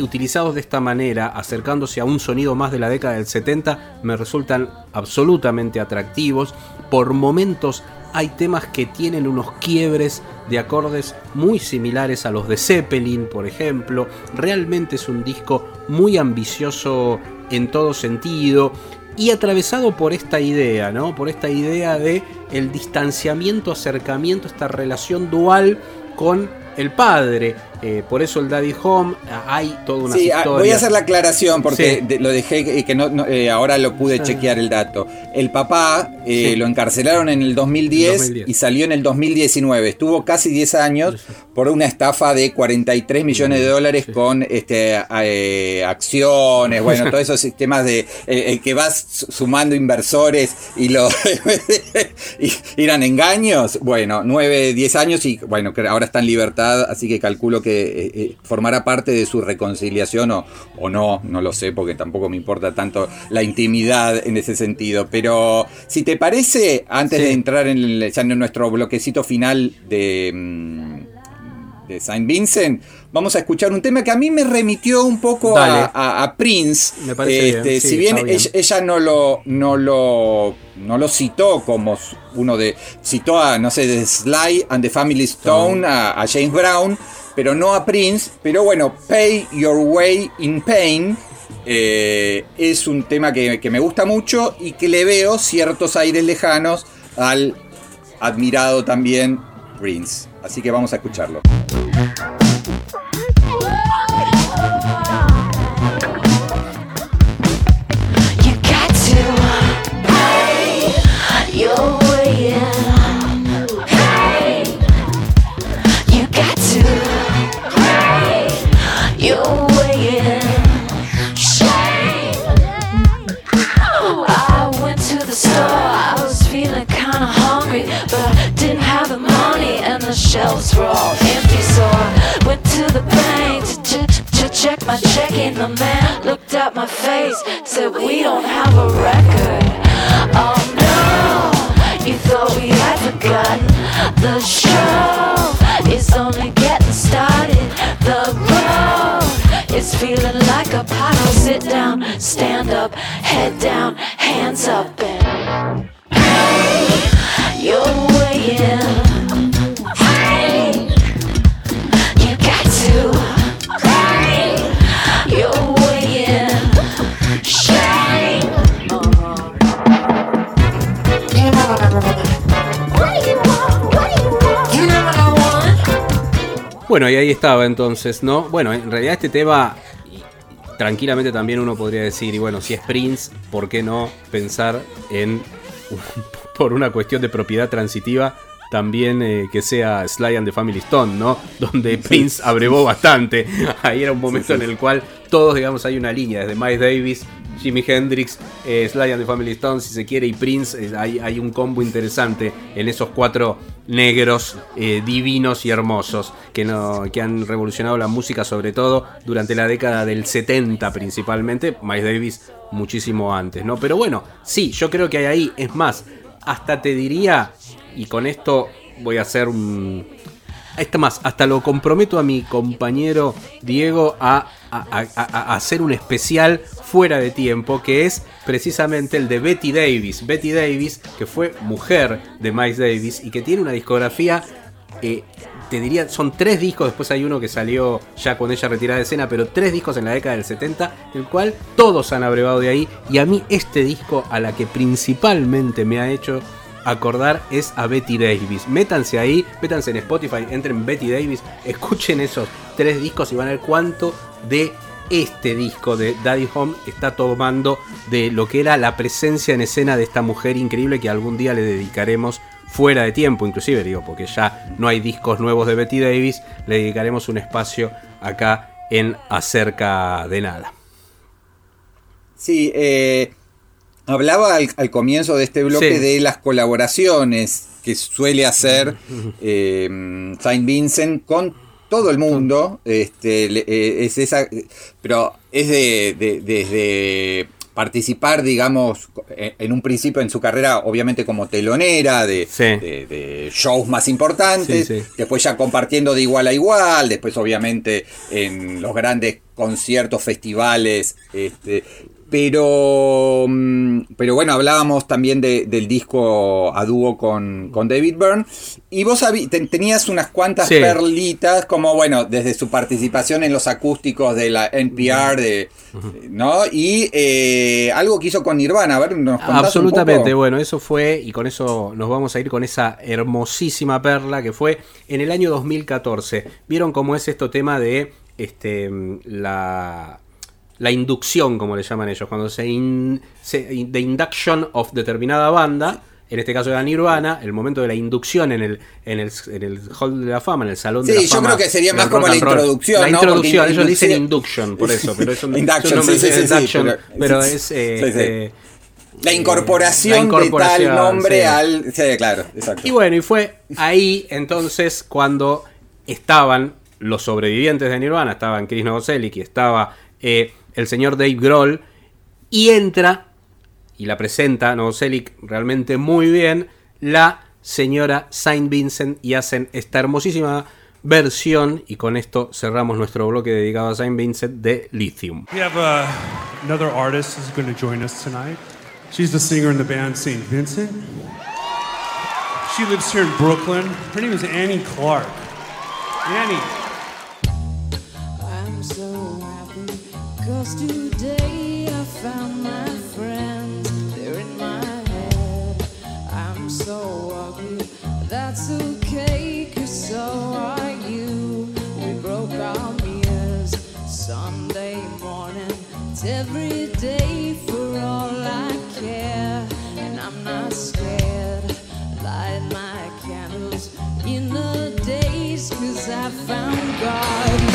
utilizados de esta manera, acercándose a un sonido más de la década del 70, me resultan absolutamente atractivos. Por momentos hay temas que tienen unos quiebres de acordes muy similares a los de Zeppelin, por ejemplo. Realmente es un disco muy ambicioso en todo sentido y atravesado por esta idea, ¿no? Por esta idea de el distanciamiento, acercamiento, esta relación dual con el padre. Eh, por eso el Daddy Home, ah, hay toda una Sí, ah, historia. voy a hacer la aclaración porque Sí. de- lo dejé y que no, no, eh, ahora lo pude Ah. chequear el dato. El papá eh, Sí. lo encarcelaron en el 2010, 2010. y salió en el 2019. Estuvo casi 10 años por una estafa de 43 millones de dólares con este eh, acciones, bueno, todos esos sistemas de eh, el que vas su- sumando inversores y lo y eran engaños. Bueno, 9, 10 años y bueno, que ahora está en libertad, así que calculo que eh, eh, formará parte de su reconciliación o, o no, no lo sé, porque tampoco me importa tanto la intimidad en ese sentido. Pero si te parece, antes Sí. de entrar en, el- ya en nuestro bloquecito final de, mm, de Saint Vincent, vamos a escuchar un tema que a mí me remitió un poco a, Dale. a- a Prince. Me parece Este, bien, sí, si bien. Ella, ella no lo, no lo, no lo citó como uno de, citó a, no sé, de Sly and the Family Stone, a, a James Brown, pero no a Prince. Pero bueno, Pay Your Way in Pain. eh, es un tema que, que me gusta mucho y que le veo ciertos aires lejanos al admirado también Prince. Así que vamos a escucharlo. Were all empty, so I went to the bank to, ch- to check my check checking. The man looked at my face, said, We don't have a record. Oh Bueno, y ahí estaba entonces, ¿no? Bueno, en realidad este tema, tranquilamente también uno podría decir, y bueno, si es Prince, ¿por qué no pensar en, por una cuestión de propiedad transitiva, también eh, que sea Sly and the Family Stone, ¿no? Donde Prince abrevó bastante. Ahí era un momento en el cual todos, digamos, hay una línea, desde Miles Davis, Jimi Hendrix, eh, Sly and the Family Stone, si se quiere, y Prince, hay, un combo interesante en esos cuatro negros eh, divinos y hermosos que han revolucionado la música, sobre todo durante la década del 70 principalmente, Miles Davis muchísimo antes, ¿no? Pero bueno, sí, yo creo que hay ahí, es más, hasta te diría, y con esto voy a hacer un... Esto más, hasta lo comprometo a mi compañero Diego a- a- a hacer un especial fuera de tiempo, que es precisamente el de Betty Davis. Betty Davis, que fue mujer de Miles Davis y que tiene una discografía, eh, te diría, son tres discos, después hay uno que salió ya con ella retirada de escena, pero tres discos en la década del 70, el cual todos han abrevado de ahí, y a mí este disco a la que principalmente me ha hecho acordar es a Betty Davis. Métanse ahí, métanse en Spotify, entren Betty Davis, escuchen esos tres discos y van a ver cuánto de este disco de Daddy Home está tomando de lo que era la presencia en escena de esta mujer increíble que algún día le dedicaremos fuera de tiempo, inclusive digo, porque ya no hay discos nuevos de Betty Davis, le dedicaremos un espacio acá en Acerca de Nada. Sí, eh, hablaba al, al comienzo de este bloque Sí. de las colaboraciones que suele hacer eh, Saint Vincent con todo el mundo. Este, eh, es esa, pero es de, de- desde participar, digamos, en en un principio en su carrera, obviamente como telonera de, Sí. de- de shows más importantes, Sí, sí. después ya compartiendo de igual a igual, después obviamente en los grandes conciertos, festivales, este, pero, mm, pero bueno, hablábamos también de- del disco a dúo con, con David Byrne, y vos ten- tenías unas cuantas Sí. perlitas, como bueno, desde su participación en los acústicos de la NPR, de, ¿no? Y eh, algo que hizo con Nirvana, a ver, nos contás un Absolutamente, poco? bueno, eso fue, y con eso nos vamos a ir con esa hermosísima perla que fue en el año 2014. ¿Vieron cómo es esto tema de este la, la inducción, como le llaman ellos? Cuando se, in, se in- the induction of determinada banda. En este caso era Nirvana, el momento de la inducción en el, en el, en el Hall de la Fama, en el Salón de Sí, la yo Fama. creo que sería más como la introducción, La ¿no? introducción, Porque ellos dicen inducción- induction, por eso, pero es un, Induction, es sí, sí, de sí, sí, induction, pero- pero sí, es sí, eh, sí. La incorporación, La incorporación, de tal nombre sí. al. Sí, claro, exacto. Y bueno, y fue ahí entonces cuando estaban los sobrevivientes de Nirvana, estaban Chris Novoselic y estaba eh, el señor Dave Grohl, y entra y la presenta Novoselic realmente muy bien, la señora Saint Vincent y hacen esta hermosísima versión, y con esto cerramos nuestro bloque dedicado a Saint Vincent de Lithium. We have uh, another artist who's going to join us tonight. She's the singer in the band St. Vincent. She lives here in Brooklyn. Her name is Annie Clark. Annie. Cause today I found my friends. They're in my head. I'm so ugly, that's okay cause so are you. We broke our mirrors Sunday morning. It's every day for all I care. And I'm not scared. Light my candles in the days cause I found God.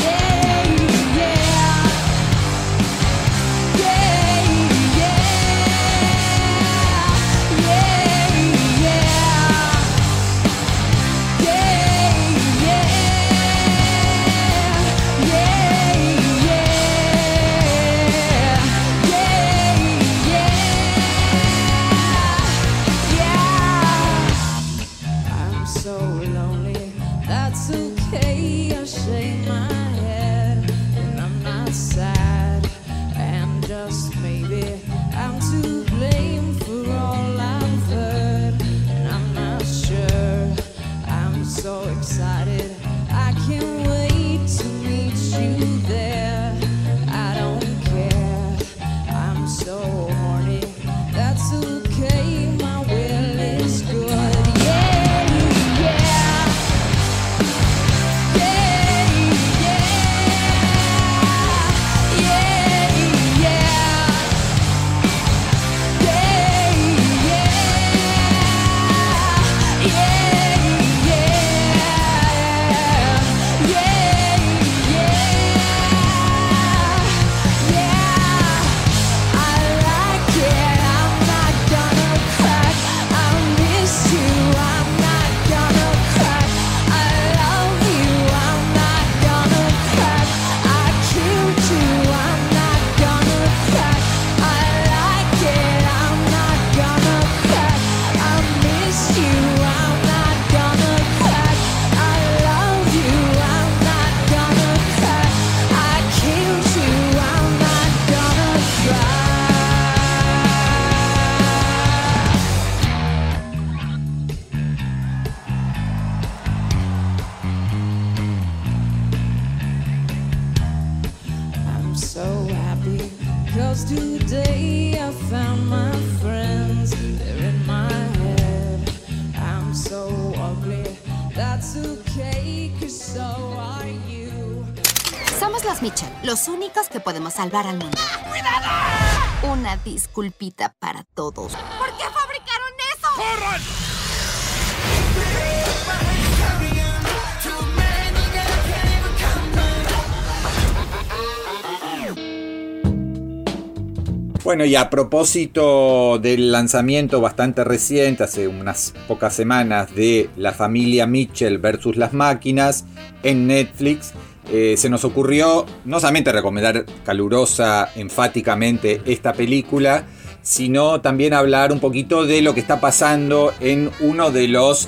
Podemos salvar al mundo. ¡Cuidado! Una disculpita para todos. ¿Por qué fabricaron eso? ¡Corran! Bueno, y a propósito del lanzamiento bastante reciente, hace unas pocas semanas, de La familia Mitchell versus las máquinas en Netflix, eh, se nos ocurrió no solamente recomendar calurosa, enfáticamente esta película, sino también hablar un poquito de lo que está pasando en uno de los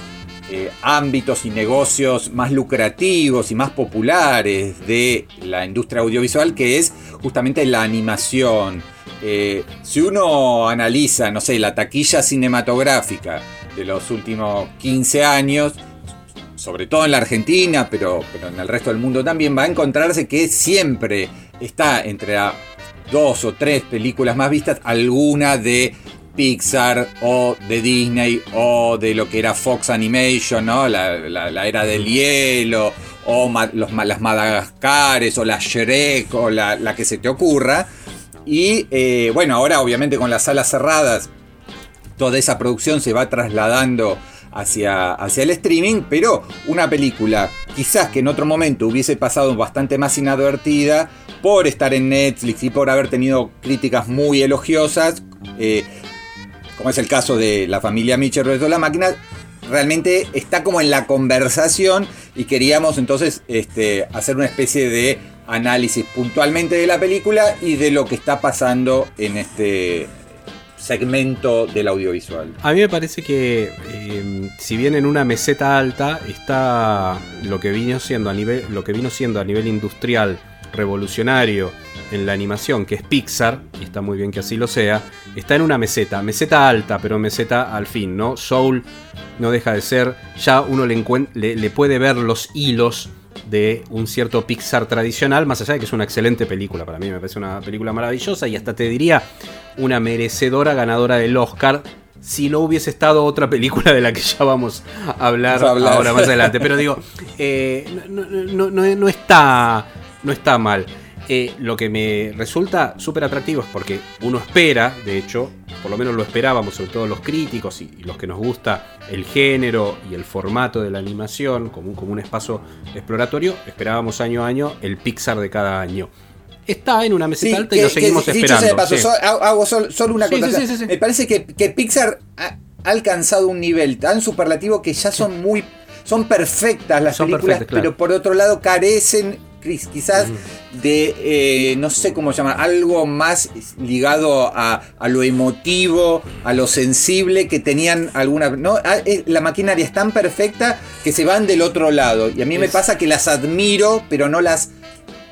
eh, ámbitos y negocios más lucrativos y más populares de la industria audiovisual, que es justamente la animación. Eh, si uno analiza, no sé, la taquilla cinematográfica de los últimos 15 años, sobre todo en la Argentina, pero, pero en el resto del mundo también, va a encontrarse que siempre está entre dos o tres películas más vistas alguna de Pixar o de Disney o de lo que era Fox Animation, ¿no? La, era del hielo, o los, las Madagascares, o la Shrek, o la, la que se te ocurra. Y eh, bueno, ahora obviamente con las salas cerradas, toda esa producción se va trasladando hacia, hacia el streaming, pero una película quizás que en otro momento hubiese pasado bastante más inadvertida por estar en Netflix y por haber tenido críticas muy elogiosas, eh, como es el caso de la familia Mitchell versus la máquina, realmente está como en la conversación y queríamos entonces este, hacer una especie de análisis puntualmente de la película y de lo que está pasando en este segmento del audiovisual. A mí me parece que, eh, si bien en una meseta alta está lo que vino siendo a nivel, lo que vino siendo a nivel industrial revolucionario en la animación, que es Pixar, y está muy bien que así lo sea, está en una meseta, meseta alta, pero meseta al fin, ¿no? Soul no deja de ser, ya uno le, le puede ver los hilos de un cierto Pixar tradicional, más allá de que es una excelente película, para mí me parece una película maravillosa y hasta te diría una merecedora ganadora del Oscar si no hubiese estado otra película de la que ya vamos a hablar, Vamos a hablar. ahora más adelante. Pero digo, eh, no, no- no- no está, no está mal. Eh, lo que me resulta súper atractivo es porque uno espera, de hecho, por lo menos lo esperábamos, sobre todo los críticos y, y los que nos gusta el género y el formato de la animación como un, como un espacio exploratorio, esperábamos año a año el Pixar de cada año. Está en una meseta alta y lo seguimos dicho esperando. sea de paso, sí. so- hago hago sol- solo una Sí, cosa. sí, sí, sí, sí. Me parece que, que Pixar ha, alcanzado un nivel tan superlativo que ya son muy. Son perfectas las Son películas, perfectas, claro. pero por otro lado carecen quizás de, eh, no sé cómo llamar, algo más ligado a, a lo emotivo, a lo sensible que tenían algunas... ¿no? Ah, eh, La maquinaria es tan perfecta que se van del otro lado. Y a mí me pasa que las admiro, pero no las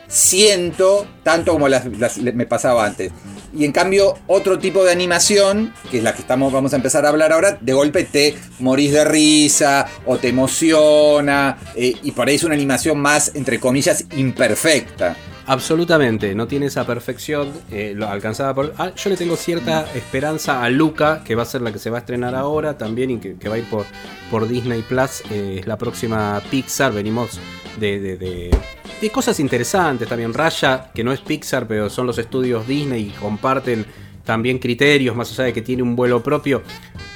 siento tanto como las, las- me pasaba antes. Y en cambio, otro tipo de animación, que es la que estamos, vamos a empezar a hablar ahora, de golpe te morís de risa o te emociona. eh, y por ahí es una animación más, entre comillas, imperfecta. Absolutamente, no tiene esa perfección eh, alcanzada por... Ah, yo le tengo cierta esperanza a Luca, que va a ser la que se va a estrenar ahora también y que, va a ir por, por Disney Plus. eh, es la próxima Pixar, venimos de, de- de- de cosas interesantes también. Raya, que no es Pixar, pero son los estudios Disney y comparten también criterios, más allá de que tiene un vuelo propio.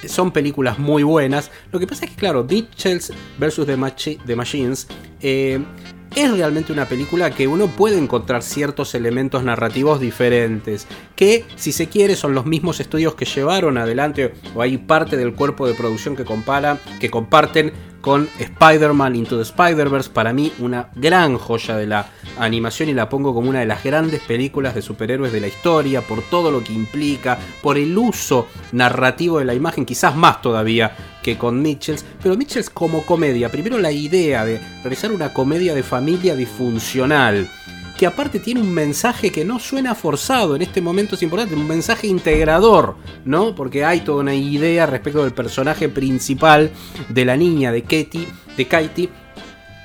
Son películas muy buenas. Lo que pasa es que, claro, Mitchells vs. The, Machi- The Machines eh, es realmente una película que uno puede encontrar ciertos elementos narrativos diferentes. Que, si se quiere, son los mismos estudios que llevaron adelante, o hay parte del cuerpo de producción que compara, que comparten con Spider-Man Into the Spider-Verse. Para mí, una gran joya de la animación y la pongo como una de las grandes películas de superhéroes de la historia, por todo lo que implica, por el uso narrativo de la imagen, quizás más todavía que con Mitchells, pero Mitchells como comedia, primero la idea de realizar una comedia de familia disfuncional, que aparte tiene un mensaje que no suena forzado, en este momento es importante, un mensaje integrador, ¿no? Porque hay toda una idea respecto del personaje principal de la niña, de Katie, de Katie,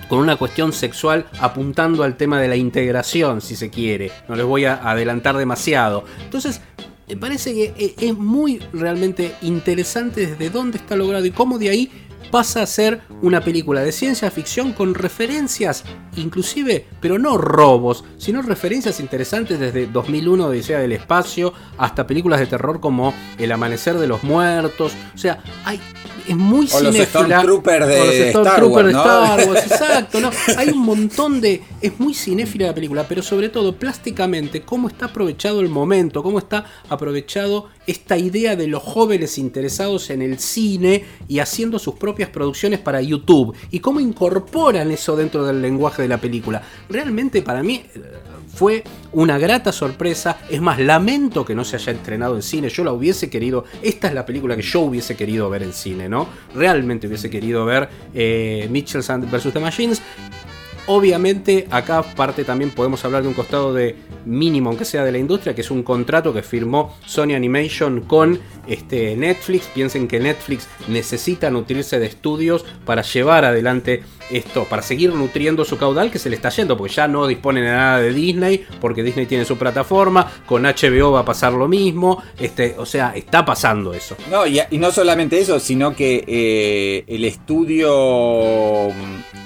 con una cuestión sexual apuntando al tema de la integración, si se quiere. No les voy a adelantar demasiado. Entonces, me parece que eh, es muy realmente interesante desde dónde está logrado y cómo de ahí pasa a ser una película de ciencia ficción con referencias, inclusive, pero no robos, sino referencias interesantes desde 2001 Odisea del Espacio hasta películas de terror como El Amanecer de los Muertos. O sea, hay, es muy O los cinéfila. Stormtroopers de O los Star Wars, de ¿no? Star Wars, exacto, ¿no? Hay un montón de. Es muy cinéfila la película, pero sobre todo plásticamente, cómo está aprovechado el momento, cómo está aprovechado esta idea de los jóvenes interesados en el cine y haciendo sus propias producciones para YouTube y cómo incorporan eso dentro del lenguaje de la película. Realmente para mí eh, fue una grata sorpresa. Es más, lamento que no se haya estrenado en cine. Yo la hubiese querido. Esta es la película que yo hubiese querido ver en cine, ¿no? Realmente hubiese querido ver eh, Mitchells and vs. The Machines. Obviamente, acá parte también podemos hablar de un costado de mínimo, aunque sea de la industria, que es un contrato que firmó Sony Animation con este, Netflix. Piensen que Netflix necesita nutrirse de estudios para llevar adelante esto, para seguir nutriendo su caudal que se le está yendo, porque ya no disponen de nada de Disney, porque Disney tiene su plataforma, con HBO va a pasar lo mismo, este, o sea, está pasando eso. No, y, y no solamente eso, sino que eh, el estudio.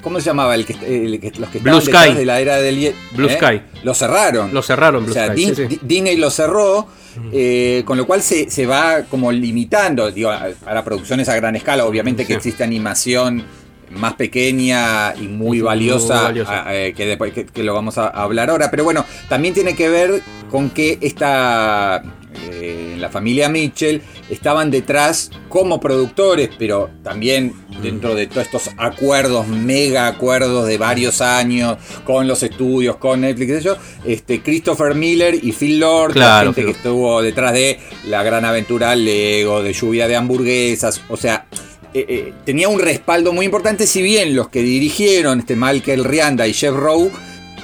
¿Cómo se llamaba? El que, el que- los que Blue estaban Sky. de la era del Blue ¿eh? Sky. Lo cerraron. Lo cerraron, Blue o sea, Sky, Di- sí, sí. Di- Disney lo cerró. eh, con lo cual se, se va como limitando digo, a- para producciones a gran escala. Obviamente que Sí. existe animación más pequeña y muy valiosa, valiosa. a- eh, que, después, que, que lo vamos a hablar ahora. Pero bueno, también tiene que ver con que esta, eh, la familia Mitchell estaban detrás como productores, pero también dentro de todos estos acuerdos, mega acuerdos de varios años con los estudios, con Netflix, yo, este, Christopher Miller y Phil Lord, Claro, la gente Phil que estuvo detrás de La Gran Aventura Lego, de Lluvia de Hamburguesas, o sea... eh, eh, tenía un respaldo muy importante, si bien los que dirigieron, este Michael Rianda y Jeff Rowe,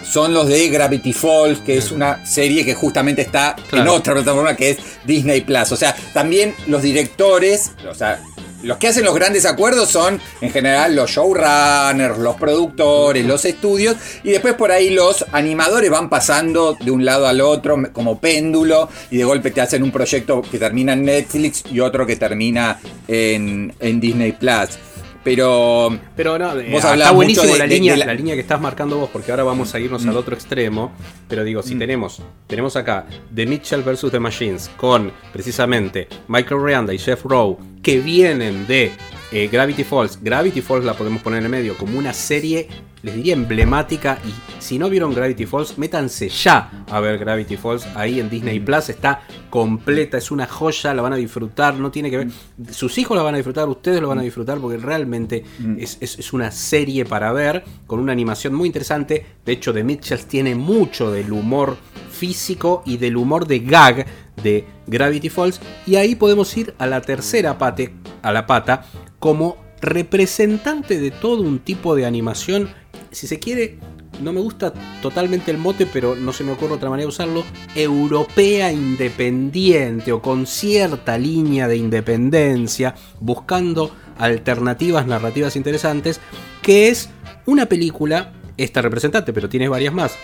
son los de Gravity Falls, que es una serie que justamente está en otra plataforma que es Disney Plus. O sea, también los directores, o sea, los que hacen los grandes acuerdos son en general los showrunners, los productores, los estudios, y después por ahí los animadores van pasando de un lado al otro como péndulo, y de golpe te hacen un proyecto que termina en Netflix y otro que termina en, Disney Plus. Pero Pero no, eh, Vos está buenísimo de- la, de- línea, de la- la... línea que estás marcando vos, porque ahora vamos a irnos Mm. al otro extremo. Pero digo, si tenemos, tenemos acá The Mitchell vs. The Machines con precisamente Michael Rianda y Jeff Rowe, que vienen de eh, Gravity Falls. Gravity Falls la podemos poner en el medio como una serie, les diría emblemática. Y si no vieron Gravity Falls, métanse ya a ver Gravity Falls. Ahí en Disney Plus está completa, es una joya, la van a disfrutar. No tiene que ver. Sus hijos la van a disfrutar, ustedes lo van a disfrutar, porque realmente es, es- es una serie para ver con una animación muy interesante. De hecho, The Mitchells tiene mucho del humor físico y del humor de gag de Gravity Falls. Y ahí podemos ir a la tercera pate, a la pata, como representante de todo un tipo de animación. Si se quiere, no me gusta totalmente el mote, pero no se me ocurre otra manera de usarlo. Europea independiente o con cierta línea de independencia, buscando alternativas narrativas interesantes, que es una película, esta representante, pero tiene varias más,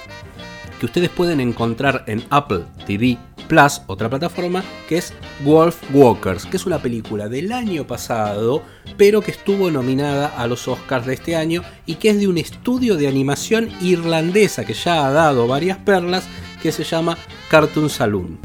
que ustedes pueden encontrar en Apple TV Plus, otra plataforma, que es Wolf Walkers, que es una película del año pasado, pero que estuvo nominada a los Oscars de este año y que es de un estudio de animación irlandesa que ya ha dado varias perlas, que se llama Cartoon Saloon.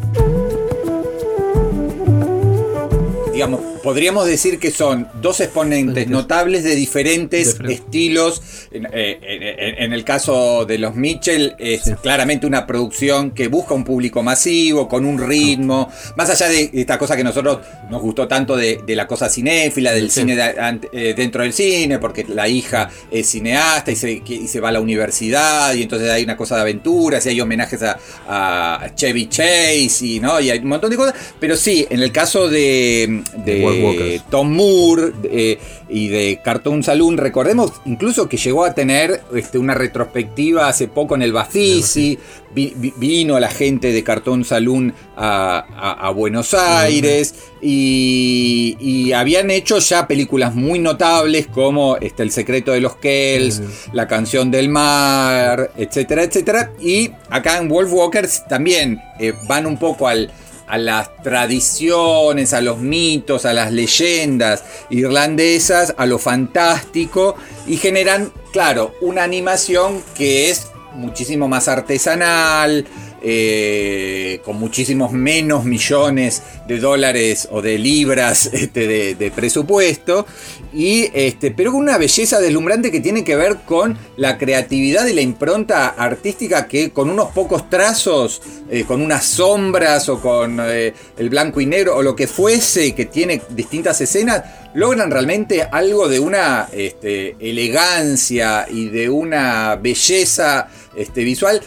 digamos, podríamos decir que son dos exponentes notables de diferentes Diferente. estilos. En, eh, en- en el caso de los Mitchell, es claramente una producción que busca un público masivo, con un ritmo, más allá de esta cosa que a nosotros nos gustó tanto de, de la cosa cinéfila, del Sí. cine de- eh, dentro del cine, porque la hija es cineasta y se, que- y se va a la universidad, y entonces hay una cosa de aventuras, y hay homenajes a, a Chevy Chase, y, ¿no? y hay un montón de cosas. Pero sí, en el caso de, de Tom Moore eh, y de Cartoon Saloon. Recordemos incluso que llegó a tener este, una retrospectiva hace poco en el Bafisi. Vi- vi- vino la gente de Cartoon Saloon a, a- a Buenos Aires y, y habían hecho ya películas muy notables como este, El secreto de los Kells, La canción del mar, etcétera, etcétera. Y acá en Wolf Walkers también eh, van un poco al, a las tradiciones, a los mitos, a las leyendas irlandesas, a lo fantástico y generan, claro, una animación que es muchísimo más artesanal, eh, con muchísimos menos millones de dólares o de libras este, de, presupuesto, y, este, pero con una belleza deslumbrante que tiene que ver con la creatividad y la impronta artística que con unos pocos trazos, eh, con unas sombras o con eh, el blanco y negro o lo que fuese, que tiene distintas escenas, logran realmente algo de una este, elegancia y de una belleza este, visual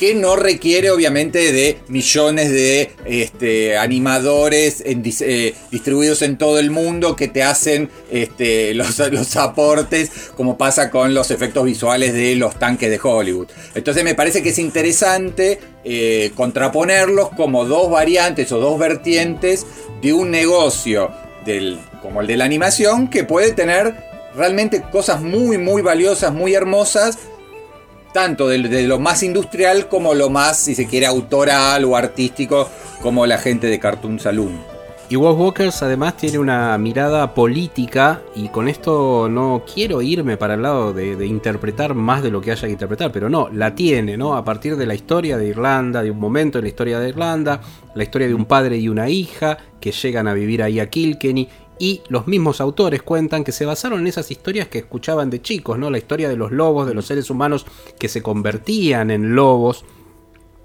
que no requiere obviamente de millones de este, animadores eh, distribuidos en todo el mundo que te hacen este, los, los aportes como pasa con los efectos visuales de los tanques de Hollywood. Entonces me parece que es interesante eh, contraponerlos como dos variantes o dos vertientes de un negocio del, como el de la animación que puede tener realmente cosas muy muy valiosas, muy hermosas tanto de, lo más industrial como lo más, si se quiere, autoral o artístico, como la gente de Cartoon Saloon. Y Wolf Walkers además tiene una mirada política y con esto no quiero irme para el lado de, de interpretar más de lo que haya que interpretar, pero no, la tiene, ¿no? A partir de la historia de Irlanda, de un momento en la historia de Irlanda, la historia de un padre y una hija que llegan a vivir ahí a Kilkenny y los mismos autores cuentan que se basaron en esas historias que escuchaban de chicos, ¿no? La historia de los lobos, de los seres humanos que se convertían en lobos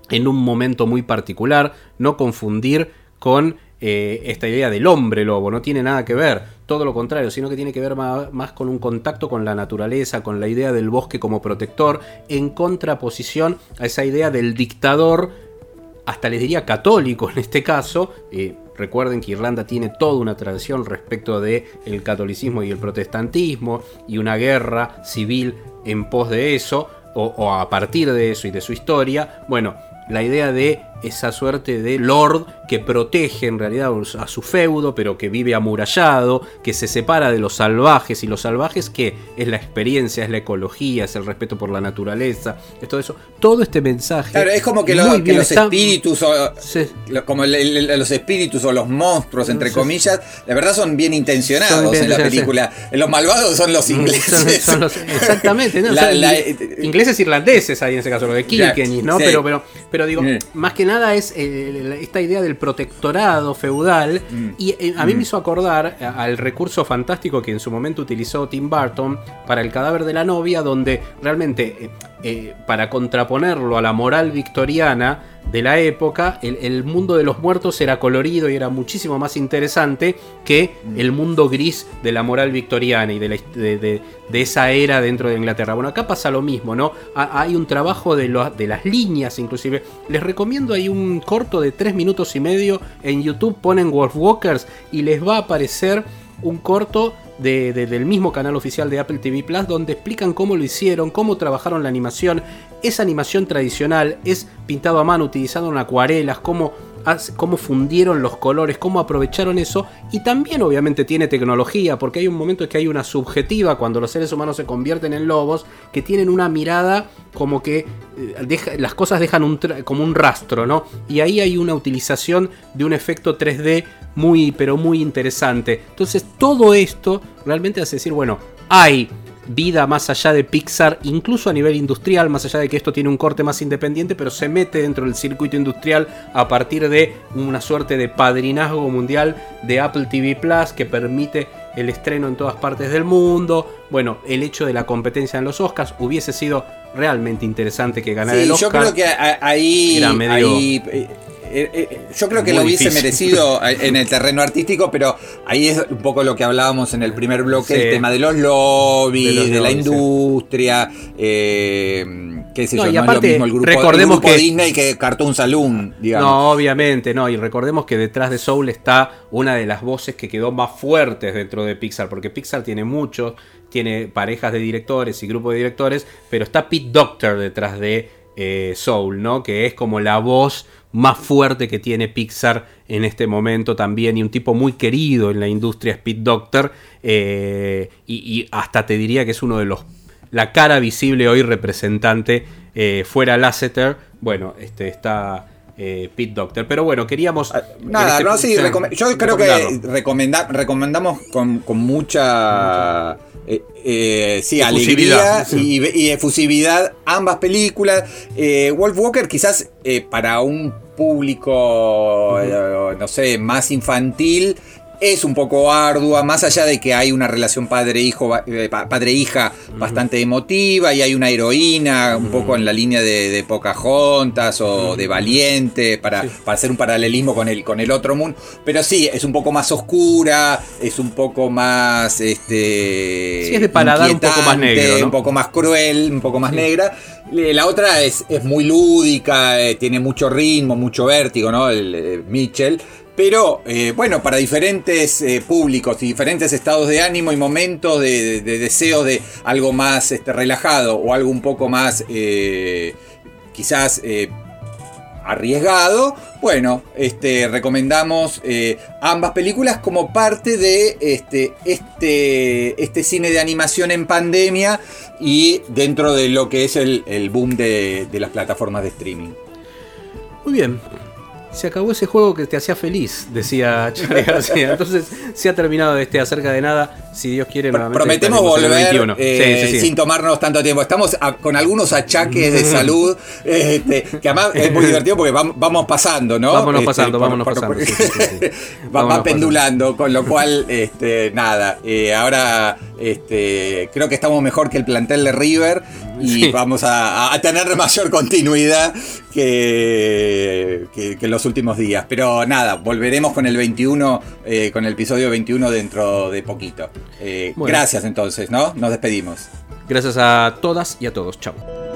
en un momento muy particular, no confundir con eh, esta idea del hombre lobo, no tiene nada que ver, todo lo contrario, sino que tiene que ver ma- más, con un contacto con la naturaleza, con la idea del bosque como protector, en contraposición a esa idea del dictador, hasta les diría católico en este caso. eh, recuerden que Irlanda tiene toda una tradición respecto de el catolicismo y el protestantismo y una guerra civil en pos de eso o a partir de eso y de su historia. Bueno, la idea de esa suerte de lord que protege en realidad a su feudo, pero que vive amurallado, que se separa de los salvajes, y los salvajes que es la experiencia, es la ecología, es el respeto por la naturaleza, es todo eso. Todo este mensaje. Claro, es como que, lo- que los está- espíritus o Sí. como el- el- los espíritus o los monstruos entre Sí. comillas, la verdad son bien intencionados Son bien en la película. Los malvados son los ingleses. Son- son los- exactamente, ¿no? La- la- ingleses irlandeses ahí en ese caso, lo de Kilkenny, ¿no? Pero, pero, pero digo, Mm. más que nada es eh, esta idea del protectorado feudal. Mm. Y eh, a mí me hizo acordar a- al recurso fantástico que en su momento utilizó Tim Burton para el cadáver de la novia, donde realmente, eh, eh, para contraponerlo a la moral victoriana de la época, el, el mundo de los muertos era colorido y era muchísimo más interesante que el mundo gris de la moral victoriana y de, la de- de- de esa era dentro de Inglaterra. Bueno, acá pasa lo mismo, ¿no? Ha- hay un trabajo de, lo- de las líneas, inclusive. Les recomiendo ahí un corto de 3 minutos y medio en YouTube, ponen Wolf Walkers y les va a aparecer un corto de- de- del mismo canal oficial de Apple TV Plus donde explican cómo lo hicieron, cómo trabajaron la animación. Es animación tradicional, es pintado a mano utilizando acuarelas, cómo, cómo fundieron los colores, cómo aprovecharon eso. Y también obviamente tiene tecnología, porque hay un momento en que hay una subjetiva cuando los seres humanos se convierten en lobos, que tienen una mirada como que eh, deja- las cosas dejan un como un rastro, ¿no? Y ahí hay una utilización de un efecto 3D muy, pero muy interesante. Entonces todo esto realmente hace decir, bueno, hay vida más allá de Pixar, incluso a nivel industrial, más allá de que esto tiene un corte más independiente, pero se mete dentro del circuito industrial a partir de una suerte de padrinazgo mundial de Apple TV Plus que permite el estreno en todas partes del mundo. Bueno, el hecho de la competencia en los Oscars hubiese sido realmente interesante que ganara Sí, el yo Oscar. creo que ahí, Era medio- ahí, eh, eh, yo creo que Muy lo hubiese difícil. merecido en el terreno artístico, pero ahí es un poco lo que hablábamos en el primer bloque, Sí. el tema de los lobbies, De la lobbies, industria. eh, qué sé No, yo, y no aparte, es lo mismo el grupo, el recordemos grupo que- Disney que Cartoon Saloon, digamos. No, obviamente, no. Y recordemos que detrás de Soul está una de las voces que quedó más fuertes dentro de Pixar, porque Pixar tiene muchos, tiene parejas de directores y grupos de directores, pero está Pete Doctor detrás de eh, Soul, ¿no? Que es como la voz más fuerte que tiene Pixar en este momento también y un tipo muy querido en la industria es Pete Doctor eh, y, y hasta te diría que es uno de los la cara visible hoy representante eh, fuera Lasseter bueno este está eh, Pete Doctor pero bueno queríamos en Nada, este- no, sí, yo creo que recomenda- recomendamos con, con mucha eh, eh, sí, Efusividad, alegría sí. y, y efusividad ambas películas. Wolf Walker quizás para un público, eh, no sé, más infantil. Es un poco ardua, más allá de que hay una relación padre-hijo, eh, pa- padre-hija bastante emotiva y hay una heroína un poco en la línea de, de Pocahontas o de Valiente para, para hacer un paralelismo con el, con el otro mundo. Pero sí, es un poco más oscura, es un poco más. Este, Sí, es de paladar un poco más negro, ¿no? un poco más cruel, un poco más negra. Eh, La otra es, es muy lúdica, eh, tiene mucho ritmo, mucho vértigo, ¿no? El eh, Mitchell. Pero eh, bueno, para diferentes eh, públicos y diferentes estados de ánimo y momentos de, de- de deseo de algo más este, relajado o algo un poco más eh, quizás arriesgado, bueno, este, recomendamos ambas películas como parte de este, este, este cine de animación en pandemia y dentro de lo que es el, boom de las plataformas de streaming. muy bien se acabó ese juego que te hacía feliz, decía Charlie García. Entonces se ha terminado este acerca de nada. Si Dios quiere, nuevamente Prometemos volver 21. eh, Sí, sí, sí. sin tomarnos tanto tiempo. Estamos a- con algunos achaques de salud, este, que además es muy divertido porque vam- vamos pasando, ¿no? Vámonos Este, pasando, por- vámonos por- pasando. va, Vámonos va pendulando, con lo cual, este, nada, eh, ahora este, creo que estamos mejor que el plantel de River y vamos a, a tener mayor continuidad que, que, que en los últimos días. Pero nada, volveremos con el 21, eh, con el episodio 21 dentro de poquito. Eh, Bueno. Gracias entonces, ¿no? Nos despedimos. Gracias a todas y a todos. Chao.